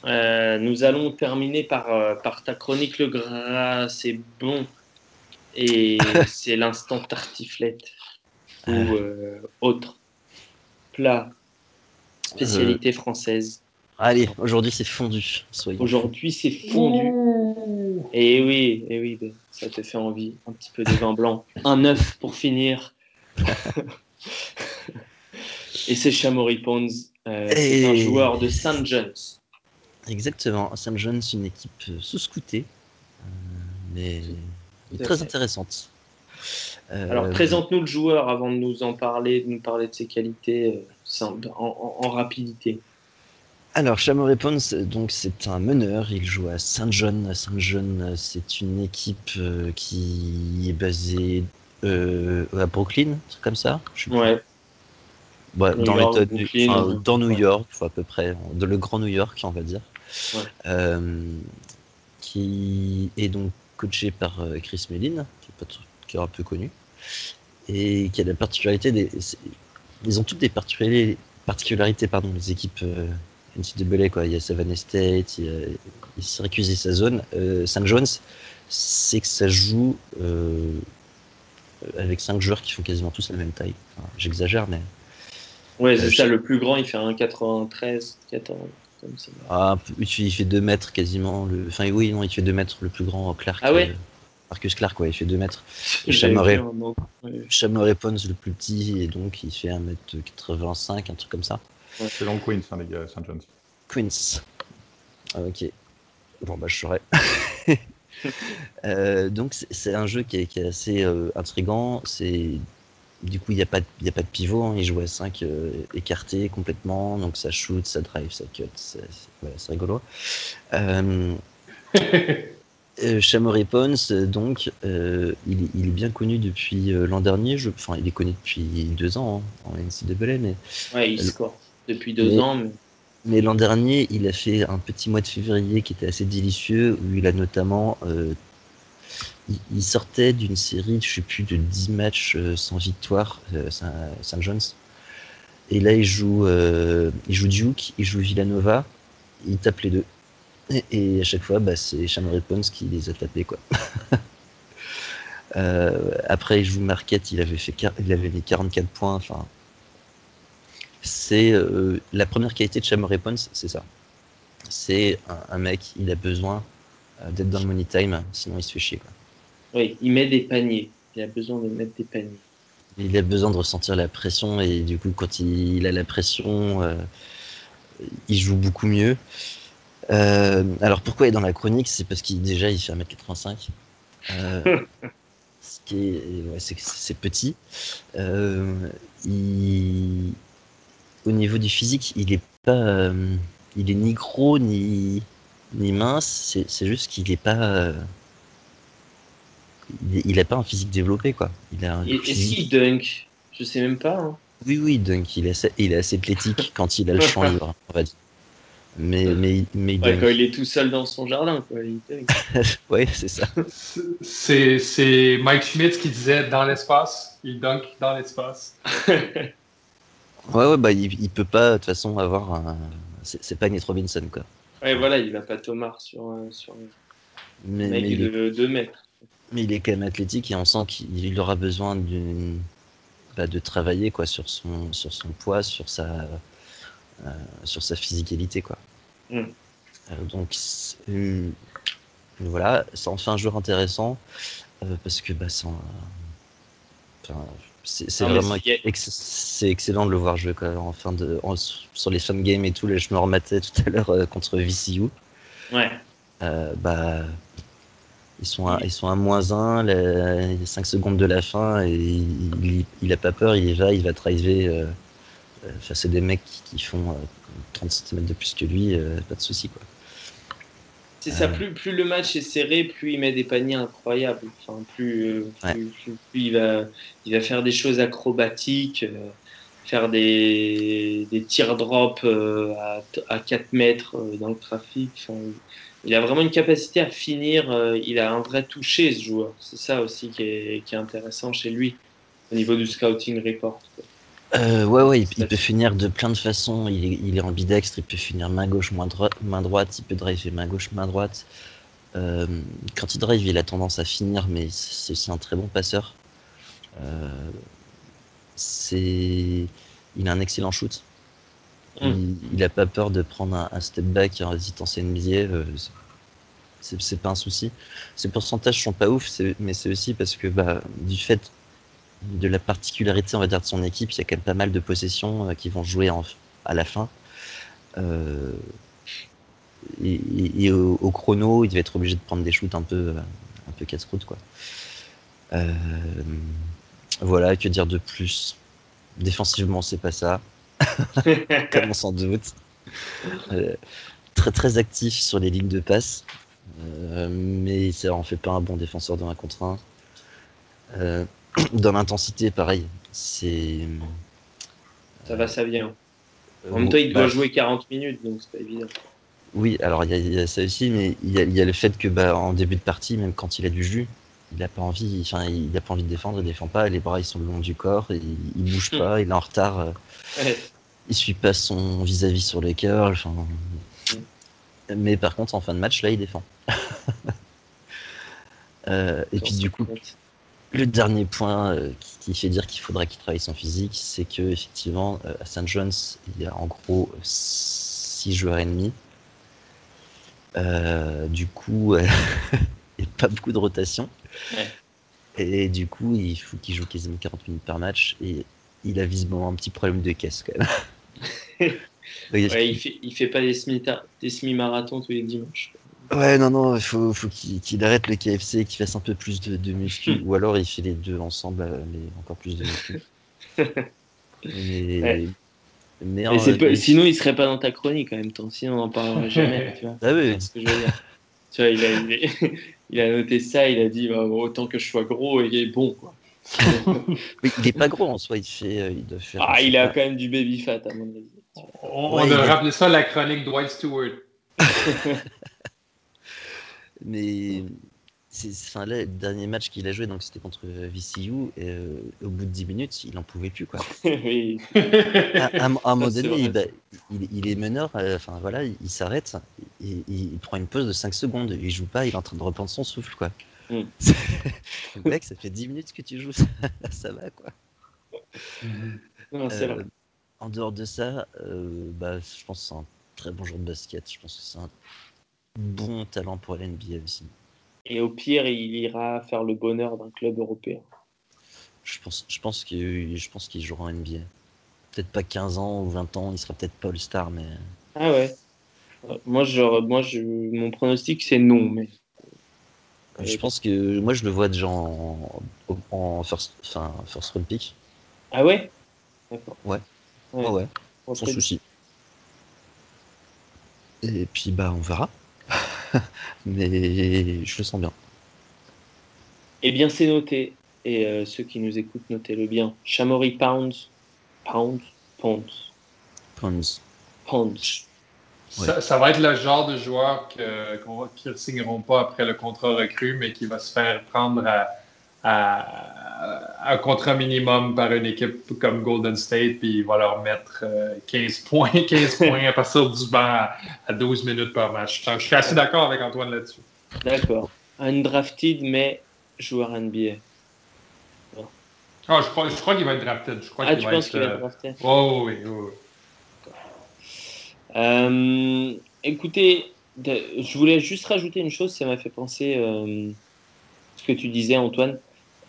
Euh, nous allons terminer par, euh, par ta chronique Le Gras, c'est bon. Et c'est l'instant tartiflette ou euh, autre plat, spécialité française. Allez, aujourd'hui c'est fondu. Soyons Aujourd'hui, c'est fondu. Et oui, et oui, ben, ça te fait envie. Un petit peu de vin blanc. Un œuf pour finir. et c'est Chamory Pons, euh, c'est un Et- joueur de St. John's. Exactement. St. John's, une équipe euh, sous-scoutée, euh, mais très intéressante. Euh, Alors, présente-nous le joueur avant de nous en parler, de nous parler de ses qualités en, en- en rapidité. Alors, Chamory Pons, donc c'est un meneur. Il joue à Saint John. Saint John, c'est une équipe euh, qui est basée euh, à Brooklyn, un truc comme ça. Je. Ouais, dans York, Brooklyn, enfin, dans New York, à peu près, de le Grand New York, on va dire. Ouais. Euh, qui est donc coaché par euh, Chris Mellin, qui est, pas trop- qui est un peu connu, et qui a la particularité des. Ils ont toutes des particularités, particularités pardon, les équipes euh, NCAA, quoi. Il y a Savannah State, il y a, il s'est récusé sa zone. Euh, St. John's, c'est que ça joue euh, avec cinq joueurs qui font quasiment tous la même taille. Enfin, J'exagère, mais. Ouais, c'est ça, le plus grand, il fait un 93, 14, comme ça. Ah, il fait- il fait 2 mètres quasiment. Le... Enfin, oui, non, il fait 2 mètres le plus grand Clark. Ah ouais euh, Marcus Clark, ouais, il fait 2 mètres. Et Chamoret-. Ouais. Pons, le plus petit, et donc il fait 1m85, un truc comme ça. C'est long Queens, hein, les gars, St. John's. Queens. Ah, ok. Bon, bah, je saurais. Euh, donc, c'est- c'est un jeu qui est, qui est assez euh, intrigant. C'est du coup, il n'y a, pas de- y a pas de pivot. hein. Il joue à 5 écartés complètement. Donc, ça shoot, ça drive, ça cut. C'est voilà, rigolo. Euh, euh, Pons, euh, donc, euh, il, est- il est bien connu depuis euh, l'an dernier. Je, enfin, il est connu depuis deux ans hein, en NCAA, mais Ouais, il score depuis deux Mais- ans. Mais... mais l'an dernier, il a fait un petit mois de février qui était assez délicieux, où il a notamment. Il, sortait d'une série, de 10 matchs euh, sans victoire, euh, Saint, John's. Et là, il joue, euh, il joue Duke, il joue Villanova, il tape les deux. Et, à chaque fois, bah, c'est Chamoret Pons qui les a tapés. Quoi. Après, il joue Marquette, il avait, fait, quar- il avait mis 44 points. C'est la première qualité de Chamoret Pons, c'est ça. C'est un, mec, il a besoin d'être dans le money time, sinon il se fait chier. Oui, il met des paniers. Il a besoin de mettre des paniers. Il a besoin de ressentir la pression et du coup, quand il, a la pression, euh, il joue beaucoup mieux. Euh, alors pourquoi il est dans la chronique? C'est parce qu'il déjà il fait 1m85. Euh, ce qui est, c'est, petit. Au niveau du physique, il est pas, il est ni gros ni ni mince. C'est, juste qu'il est pas, il, est- il a pas un physique développé quoi. Il a un Et- Est-ce qu'il dunk Je sais même pas. hein. oui, oui, donc il est assez, il est assez athlétique quand il a le champ libre, on va dire. Mais, mais, mais Ouais, dunk. quand il est tout seul dans son jardin, quoi. Dunk. Ouais, c'est ça. C'est c'est Mike Schmidt qui disait dans l'espace, il dunk dans l'espace. Ouais, ouais, bah il, il peut pas de toute façon avoir un. C'est c'est pas Nate Robinson, quoi. ouais, voilà, il va pas Thomas sur, un- sur Mais, mais il est, de 2 mètres. Mais il est quand même athlétique et on sent qu'il il aura besoin d'une. bah, de travailler quoi sur son sur son poids sur sa euh, sur sa physicalité quoi Mm. Euh, donc euh, voilà ça en fait un joueur intéressant euh, parce que bah c'est un- enfin, c'est vraiment ex- excellent de le voir jouer quoi, en fin de en- sur les fan games et tout là je me rematais tout à l'heure contre VCU Ouais. bah, ils sont à, ils sont à moins 1, il y a 5 secondes de la fin, et il, il, a pas peur, il y va, il va driver. Euh, euh, enfin, c'est des mecs qui, qui font euh, 30 cm de plus que lui, euh, pas de souci. Quoi. C'est ça, Euh. plus, plus le match est serré, plus il met des paniers incroyables. Enfin, plus, plus, Ouais. plus- plus il, va, il va faire des choses acrobatiques, faire des, des tirs drop à, à 4 mètres dans le trafic. Enfin, il a vraiment une capacité à finir. euh, il a un vrai toucher, ce joueur. C'est ça aussi qui est, qui est intéressant chez lui, au niveau du scouting report. Euh, ouais, ouais, il, il peut finir de plein de façons. Il est, il est ambidextre, il peut finir main gauche, main, droi- main droite, il peut driver main gauche, main droite. Euh, quand il drive, il a tendance à finir, mais c'est aussi un très bon passeur. Euh, c'est, il a un excellent shoot. Mm. Il, il a pas peur de prendre un, step back en hésitant ses NBA. c'est- pas un souci. Ses pourcentages sont pas ouf, mais c'est aussi parce que bah, du fait de la particularité, on va dire, de son équipe, il y a quand même pas mal de possessions euh, qui vont jouer à la fin. Euh, et, au, chrono, il va être obligé de prendre des shoots un peu, euh, un peu casse-croûte, quoi. Voilà, que dire de plus? Défensivement, c'est pas ça, comme on s'en doute. Euh, très très actif sur les lignes de passe, euh, mais ça en fait pas un bon défenseur de 1 contre 1. Euh, dans l'intensité, pareil. C'est. Ça va, ça vient. En même temps, il doit bah, jouer 40 minutes, donc c'est pas évident. Oui, alors il y, a- il y a ça aussi, mais il y a, il y a le fait que bah, en début de partie, même quand il a du jus, il a pas envie, enfin il a pas envie de défendre, il défend pas, les bras ils sont le long du corps, il, il bouge Hmm. pas, il est en retard, Ouais. il suit pas son vis-à-vis sur les curls, enfin. Mais par contre, en fin de match, là, il défend. Euh, et puis du coup, Le dernier point euh, qui, qui fait dire qu'il faudra qu'il travaille son physique, c'est que effectivement euh, à St. John's, il y a en gros 6 joueurs et demi. Du coup, il n'y a pas beaucoup de rotation. Ouais. Et du coup, il faut qu'il joue quasiment 40 minutes par match. Et il a visiblement un petit problème de caisse quand même. Ouais, il fait, il fait pas des semi des semi-marathons tous les dimanches. Ouais, non, non, il faut, faut qu'il arrête le KFC, qu'il fasse un peu plus de, de muscu, ou alors il fait les deux ensemble, euh, mais encore plus de muscu. mais, Ouais. en- pas- sinon, il serait pas dans ta chronique en même temps. Sinon, on n'en parlera jamais. tu vois. Ah oui, C'est ce que je veux dire. Tu vois, il a, il, a, il a noté ça, il a dit bah, autant que je sois gros et bon. Quoi. Mais il est pas gros en soi, il fait, euh, il doit faire. Ah, il a pas, quand même du baby fat, à mon avis. On, Ouais, on il devrait est- rappeler ça la chronique Dwight Stewart. Mais c'est, enfin, là, le dernier match qu'il a joué, donc c'était contre VCU, et euh, au bout de 10 minutes, il en pouvait plus quoi. oui. À, à- à un moment donné, il, bah, il, il est meneur, euh, enfin voilà, il, il s'arrête, et, il prend une pause de 5 secondes, il joue pas, il est en train de reprendre son souffle quoi. Mm. Le mec, ça fait 10 minutes que tu joues, ça, ça va quoi. Non, Euh, en dehors de ça, euh, bah, je pense que c'est un très bon joueur de basket, je pense que c'est un bon talent pour l'NBA aussi. Et au pire, il ira faire le bonheur d'un club européen. Je pense, je pense que je pense qu'il jouera en NBA. Peut-être pas 15 ans ou 20 ans, il sera peut-être pas All-Star, mais Ah ouais. Euh, Moi, genre, moi je, mon pronostic, c'est non. Mais... je pense que moi je le vois déjà en, en first, enfin, first round pick. Ah ouais? D'accord. Ouais. Ouais. Ouais, ouais, Bon, sans souci. Et puis bah on verra. mais je le sens bien. Eh bien, c'est noté. Et euh, ceux qui nous écoutent, notez-le bien. Chamory Pounds. Pounds. Pounds. Pounds. Pounds. Ça, ça va être le genre de joueur que- ne signeront pas après le contrat recru, mais qui va se faire prendre à, à- à un contrat minimum par une équipe comme Golden State, puis il va leur mettre euh, 15 points, 15 points à partir du banc à, à 12 minutes par match. Je suis assez d'accord avec Antoine là-dessus. D'accord. Undrafted, mais joueur NBA. Ah, je crois, je crois qu'il va être drafted. Je crois Ah, qu'il tu va penses être, qu'il va euh, être drafté Oh oui, oui, oui. Euh, écoutez, je voulais juste rajouter une chose, ça m'a fait penser euh, ce que tu disais, Antoine.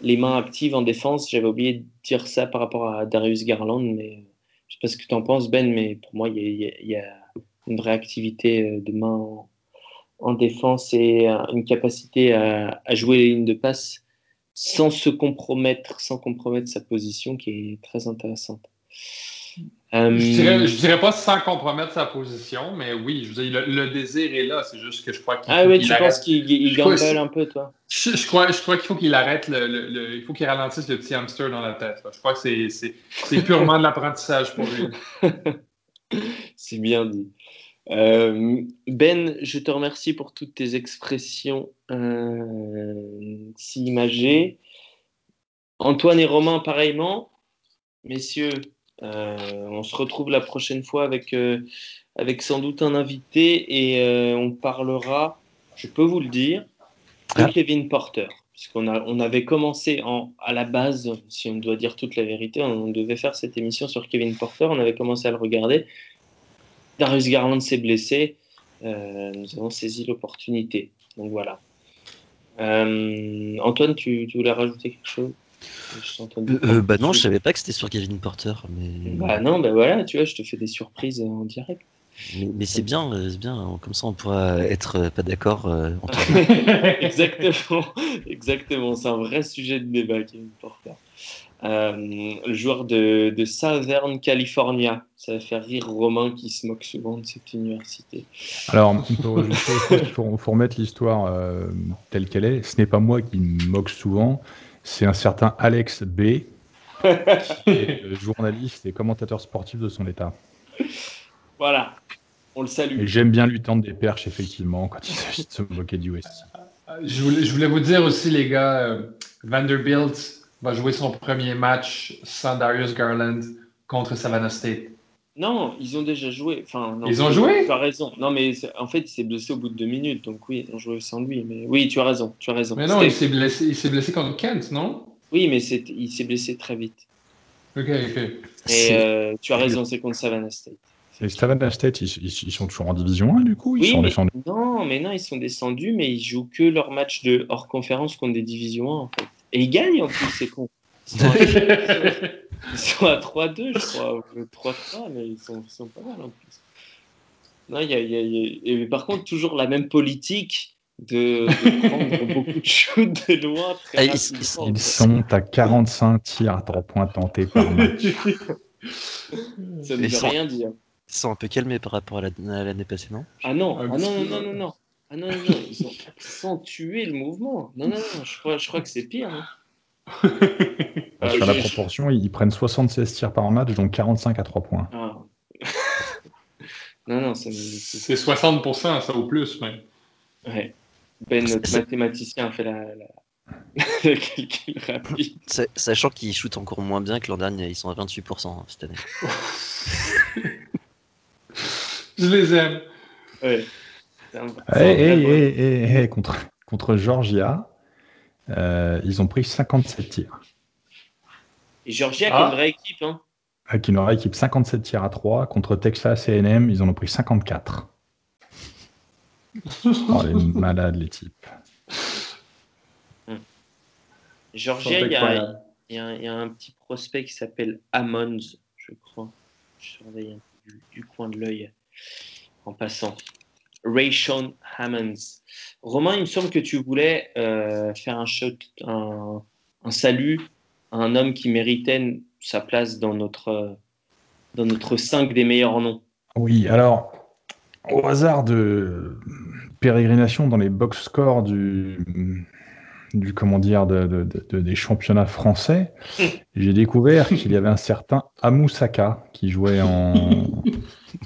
Les mains actives en défense, j'avais oublié de dire ça par rapport à Darius Garland, mais je sais pas ce que tu en penses, Ben, mais pour moi, il y a, une vraie activité euh, de main en, en défense et euh, une capacité à jouer les lignes de passe sans se compromettre, sans compromettre sa position qui est très intéressante. Euh, Je dirais, je dirais pas sans compromettre sa position, mais oui, je veux dire, le, le désir est là. C'est juste que je crois qu'il Ah qu'il tu arrête. penses qu'il gamble un peu, toi? Je, je crois, je crois qu'il faut qu'il arrête le, le- le- il faut qu'il ralentisse le petit hamster dans la tête. là. Je crois que c'est, purement de l'apprentissage pour lui. C'est bien dit. Euh, ben, je te remercie pour toutes tes expressions euh, si imagées. Antoine et Romain, pareillement. Messieurs, on se retrouve la prochaine fois avec, euh, avec sans doute un invité et euh, on parlera, je peux vous le dire, de Ah. Kevin Porter. Puisqu'on on avait commencé en, à la base, si on doit dire toute la vérité, on devait faire cette émission sur Kevin Porter, on avait commencé à le regarder. Darius Garland s'est blessé, euh, nous avons saisi l'opportunité. Donc voilà. Euh, Antoine, tu, tu voulais rajouter quelque chose? Euh, euh, bah non, je savais pas que c'était sur Kevin Porter, mais Bah non, bah voilà, tu vois, je te fais des surprises en direct. mais, mais c'est bien, euh, c'est bien. Comme ça, on pourra être euh, pas d'accord. euh, entre exactement, exactement. C'est un vrai sujet de débat, Kevin Porter. Euh, le joueur de, de Southern California. Ça va faire rire Romain qui se moque souvent de cette université. Alors, on peut rajouter, il faut, faut remettre l'histoire euh, telle qu'elle est. Ce n'est pas moi qui me moque souvent, c'est un certain Alex B, qui est journaliste et commentateur sportif de son état. Voilà, on le salue. Et j'aime bien lui tendre des perches, effectivement, quand il s'agit de se moquer du West. Je voulais, je voulais vous dire aussi, les gars, euh, Vanderbilt va jouer son premier match sans Darius Garland contre Savannah State. Non, ils ont déjà joué. Enfin, non, Ils ont joué Tu as raison. Non, mais en fait, il s'est blessé au bout de deux minutes. Donc oui, ils ont joué sans lui. Mais oui, tu as raison. Tu as raison. Mais non, il s'est blessé, il s'est blessé contre Kent, non? Oui, mais c'est- il s'est blessé très vite. Ok, ok. Et euh, tu as raison, c'est contre Savannah State. Et Savannah State, ils, ils- ils sont toujours en division 1 du coup? Ils Oui, sont mais- descendus? Non, mais non, ils sont descendus, mais ils jouent que leur match de hors conférence contre des divisions 1 en fait. Et ils gagnent en plus, c'est con. Ils sont à, ils sont à 3-2, je crois, ou 3-3, mais ils sont, ils sont pas mal en plus. Non, il y a, il y a- il y a- et par contre, toujours la même politique de, de prendre beaucoup de shoots de loin très ils- rapidement. ils sont- à 45 tirs à 3 points tentés par match. Ça ne Ils veut sont- rien dire. Ils sont un peu calmés par rapport à la- à l'année passée, non? Ah non, ah non, non, non, non, non. Ah non, non, non, ils ont accentué le mouvement. Non, non, non, je crois, je crois que c'est pire. hein. Euh, Sur la je- je- proportion, ils prennent 76 tirs par match, donc 45 à 3 points. Ah. non, non, ça c'est- C'est 60%, ça au plus, même. Ouais. Ben, notre mathématicien, a fait la, la... le calcul rapide. Sa- Sachant qu'ils shootent encore moins bien que l'an dernier, ils sont à 28% hein, cette année. Je les aime. Ouais. Hey, hey, hey, hey, hey, contre, contre Georgia, ils ont pris 57 tirs. Et Georgia, qui Ah. est une vraie équipe. Hein. Avec une équipe 57 tirs à 3. Contre Texas A&M, ils en ont pris 54. Oh, les malades, les types. Georgia, il y, a, il, y a un, il y a un petit prospect qui s'appelle Ammons, je crois. Je surveille un peu du, du coin de l'œil en passant. Rayshon Hammonds. Romain, il me semble que tu voulais euh, faire un shot, un, un salut à un homme qui méritait sa place dans notre, dans notre 5 des meilleurs noms. Oui, alors, au hasard de pérégrination dans les box scores du, du comment dire, de, de- de- des championnats français, j'ai découvert qu'il y avait un certain Amoussaka qui jouait en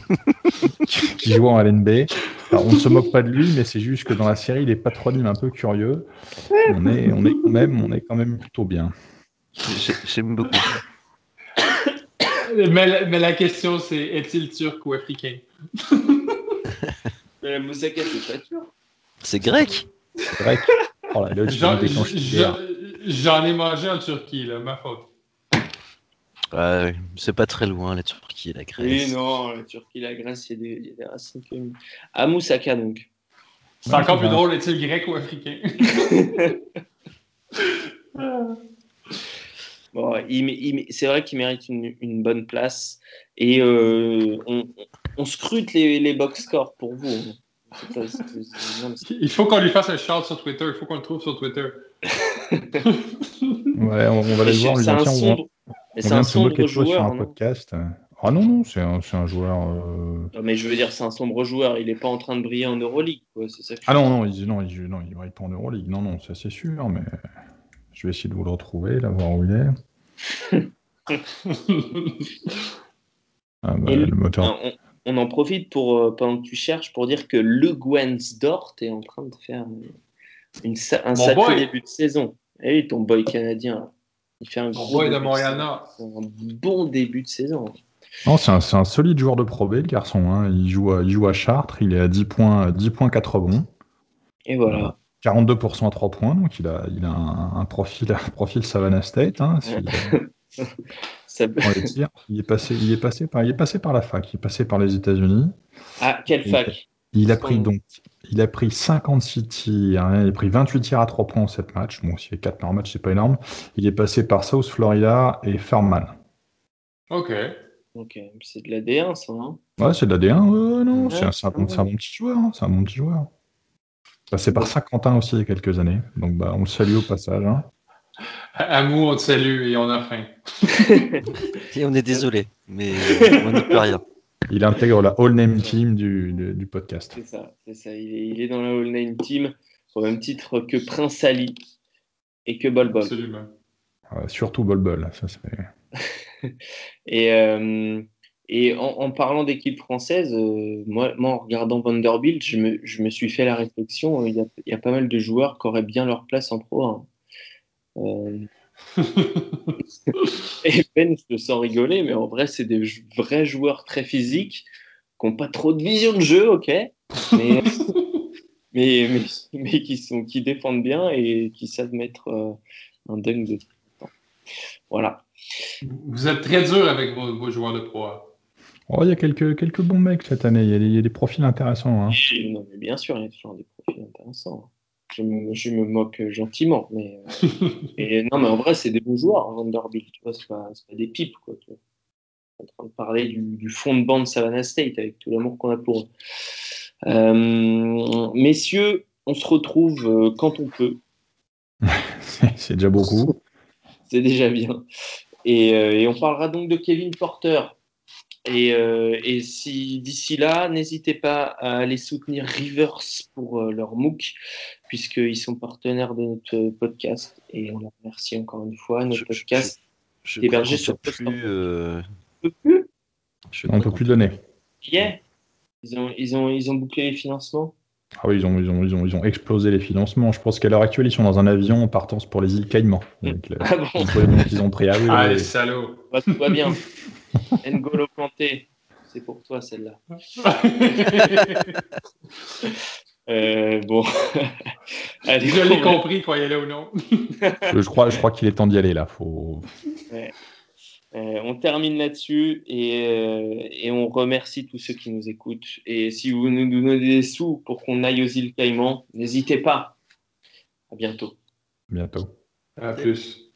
qui jouait en LNB. Alors, on ne se moque pas de lui, mais c'est juste que dans la série, les patronymes un peu curieux, on est, on est quand même, on est quand même plutôt bien. J'ai- J'aime beaucoup. Mais, la- mais la question, c'est est-il turc ou africain? Mais la Moussaka, c'est pas sûr. C'est grec que oh là, là, j'en ai mangé en Turquie, là, ma faute. Ouais, C'est pas très loin, la Turquie et la Grèce. Oui, non, la Turquie, la Grèce, il y a des, il y a des racines communes. À Moussaka, donc. C'est encore plus drôle, est-il grec ou africain? Bon, c'est vrai qu'il mérite une, une bonne place. Et euh, on, on scrute les, les box scores pour vous. hein. Il faut qu'on lui fasse un shout sur Twitter, il faut qu'on le trouve sur Twitter. Ouais, on, on va aller le voir, c'est un on, sombre, mais c'est un sombre toi sur joueur. un non podcast. Ah non, non, c'est un, c'est un joueur. euh, Non, mais je veux dire, c'est un sombre joueur. Il n'est pas en train de briller en Euroleague. Quoi. Ça que Ah non, non, il, non, il, non, il brille pas en Euroleague. Non, non, ça c'est sûr, mais je vais essayer de vous le retrouver, là, voir où il est. Ah, bah, Et le moteur. On, on en profite pour, euh, pendant que tu cherches pour dire que Le Dort est en train de faire une, sa- un Mon sacré boy. début de saison. Et oui, ton boy canadien. Il fait un gros. C'est un bon début de saison. Non, c'est un, c'est un solide joueur de Pro B, le garçon. hein. Il, joue à, il joue à Chartres, il est à 10 points, 10 points 4 rebonds, Et voilà. 42% à 3 points, donc il a, il a un, un profil, un profil Savannah State. Hein, s'il- Ça- prend les tirs. Il est, passé, il, est passé par, il est passé par la fac, il est passé par les États-Unis. Ah, quelle fac? Il a pris donc, il a pris 56 tirs, hein, il a pris 28 tirs à 3 points en 7 matchs. Bon, s'il y a 4 par match, c'est pas énorme. Il est passé par South Florida et Furman. Ok. Ok, c'est de la D1, ça. Hein Ouais, c'est de la D1, ouais, non, Ouais, c'est un, bon, un bon petit joueur, hein, c'est un bon petit joueur. Passé par Saint-Quentin aussi il y a quelques années, donc bah, on le salue au passage. hein. Amou, on te salue et on a faim. Et on est désolé, mais on n'y peut rien. Il intègre la All Name Team du, du, du podcast. c'est ça, c'est ça. Il est, il est dans la All Name Team au même titre que Prince Ali et que Bol Bol. Absolument. Surtout Bol Bol, ça c'est. Et, euh, et en, en parlant d'équipe française, euh, moi, moi, en regardant Vanderbilt, je me, je me suis fait la réflexion, euh, il y, a, il y a pas mal de joueurs qui auraient bien leur place en Pro 1. Et Ben, je te sens rigoler, mais en vrai, c'est des vrais joueurs très physiques qui n'ont pas trop de vision de jeu, ok, mais, mais, mais, mais qui, sont, qui défendent bien et qui savent mettre euh, un dunk de Voilà. Vous êtes très dur avec vos, vos joueurs de pro. Oh, il y a quelques, quelques bons mecs cette année. Il y a des, il y a des profils intéressants. hein. Non, mais bien sûr, il y a toujours des profils intéressants. Je me, je me moque gentiment, mais, euh, et non, mais en vrai, c'est des bons joueurs, Vanderbilt. Tu vois, c'est pas, pas des pipes, quoi. Tu vois. On est en train de parler du, du fond de banc de Savannah State avec tout l'amour qu'on a pour eux. Euh, messieurs, on se retrouve euh, quand on peut. C'est déjà beaucoup. C'est déjà bien. Et, euh, et on parlera donc de Kevin Porter. Et, euh, et si d'ici là, n'hésitez pas à aller soutenir Rivers pour euh, leur MOOC, puisqu'ils sont partenaires de notre podcast. Et on les remercie encore une fois. Notre Je- je- podcast Je Hébergé sur plus. euh, ne peut plus? On ne peut plus donner. Yeah. Ils ont, ils, ont, ils ont bouclé les financements? Ah oui, ils ont, ils, ont, ils, ont, ils ont explosé les financements. Je pense qu'à l'heure actuelle, ils sont dans un avion en partance pour les îles Caïmans. Avec le, Ah bon le qu'ils ont pris. Ah oui, oui, Ah, oui. les salauds. Bah, Tout va bien. N'Golo Kanté, c'est pour toi celle-là. Euh, bon. Allez, Je l'ai compris, croyez-le ou non. Je, je crois, je crois qu'il est temps d'y aller là. Faut... Euh, on termine là-dessus et, euh, et on remercie tous ceux qui nous écoutent. Et si vous nous donnez des sous pour qu'on aille aux îles Caïmans, n'hésitez pas. À bientôt. Bientôt. À plus.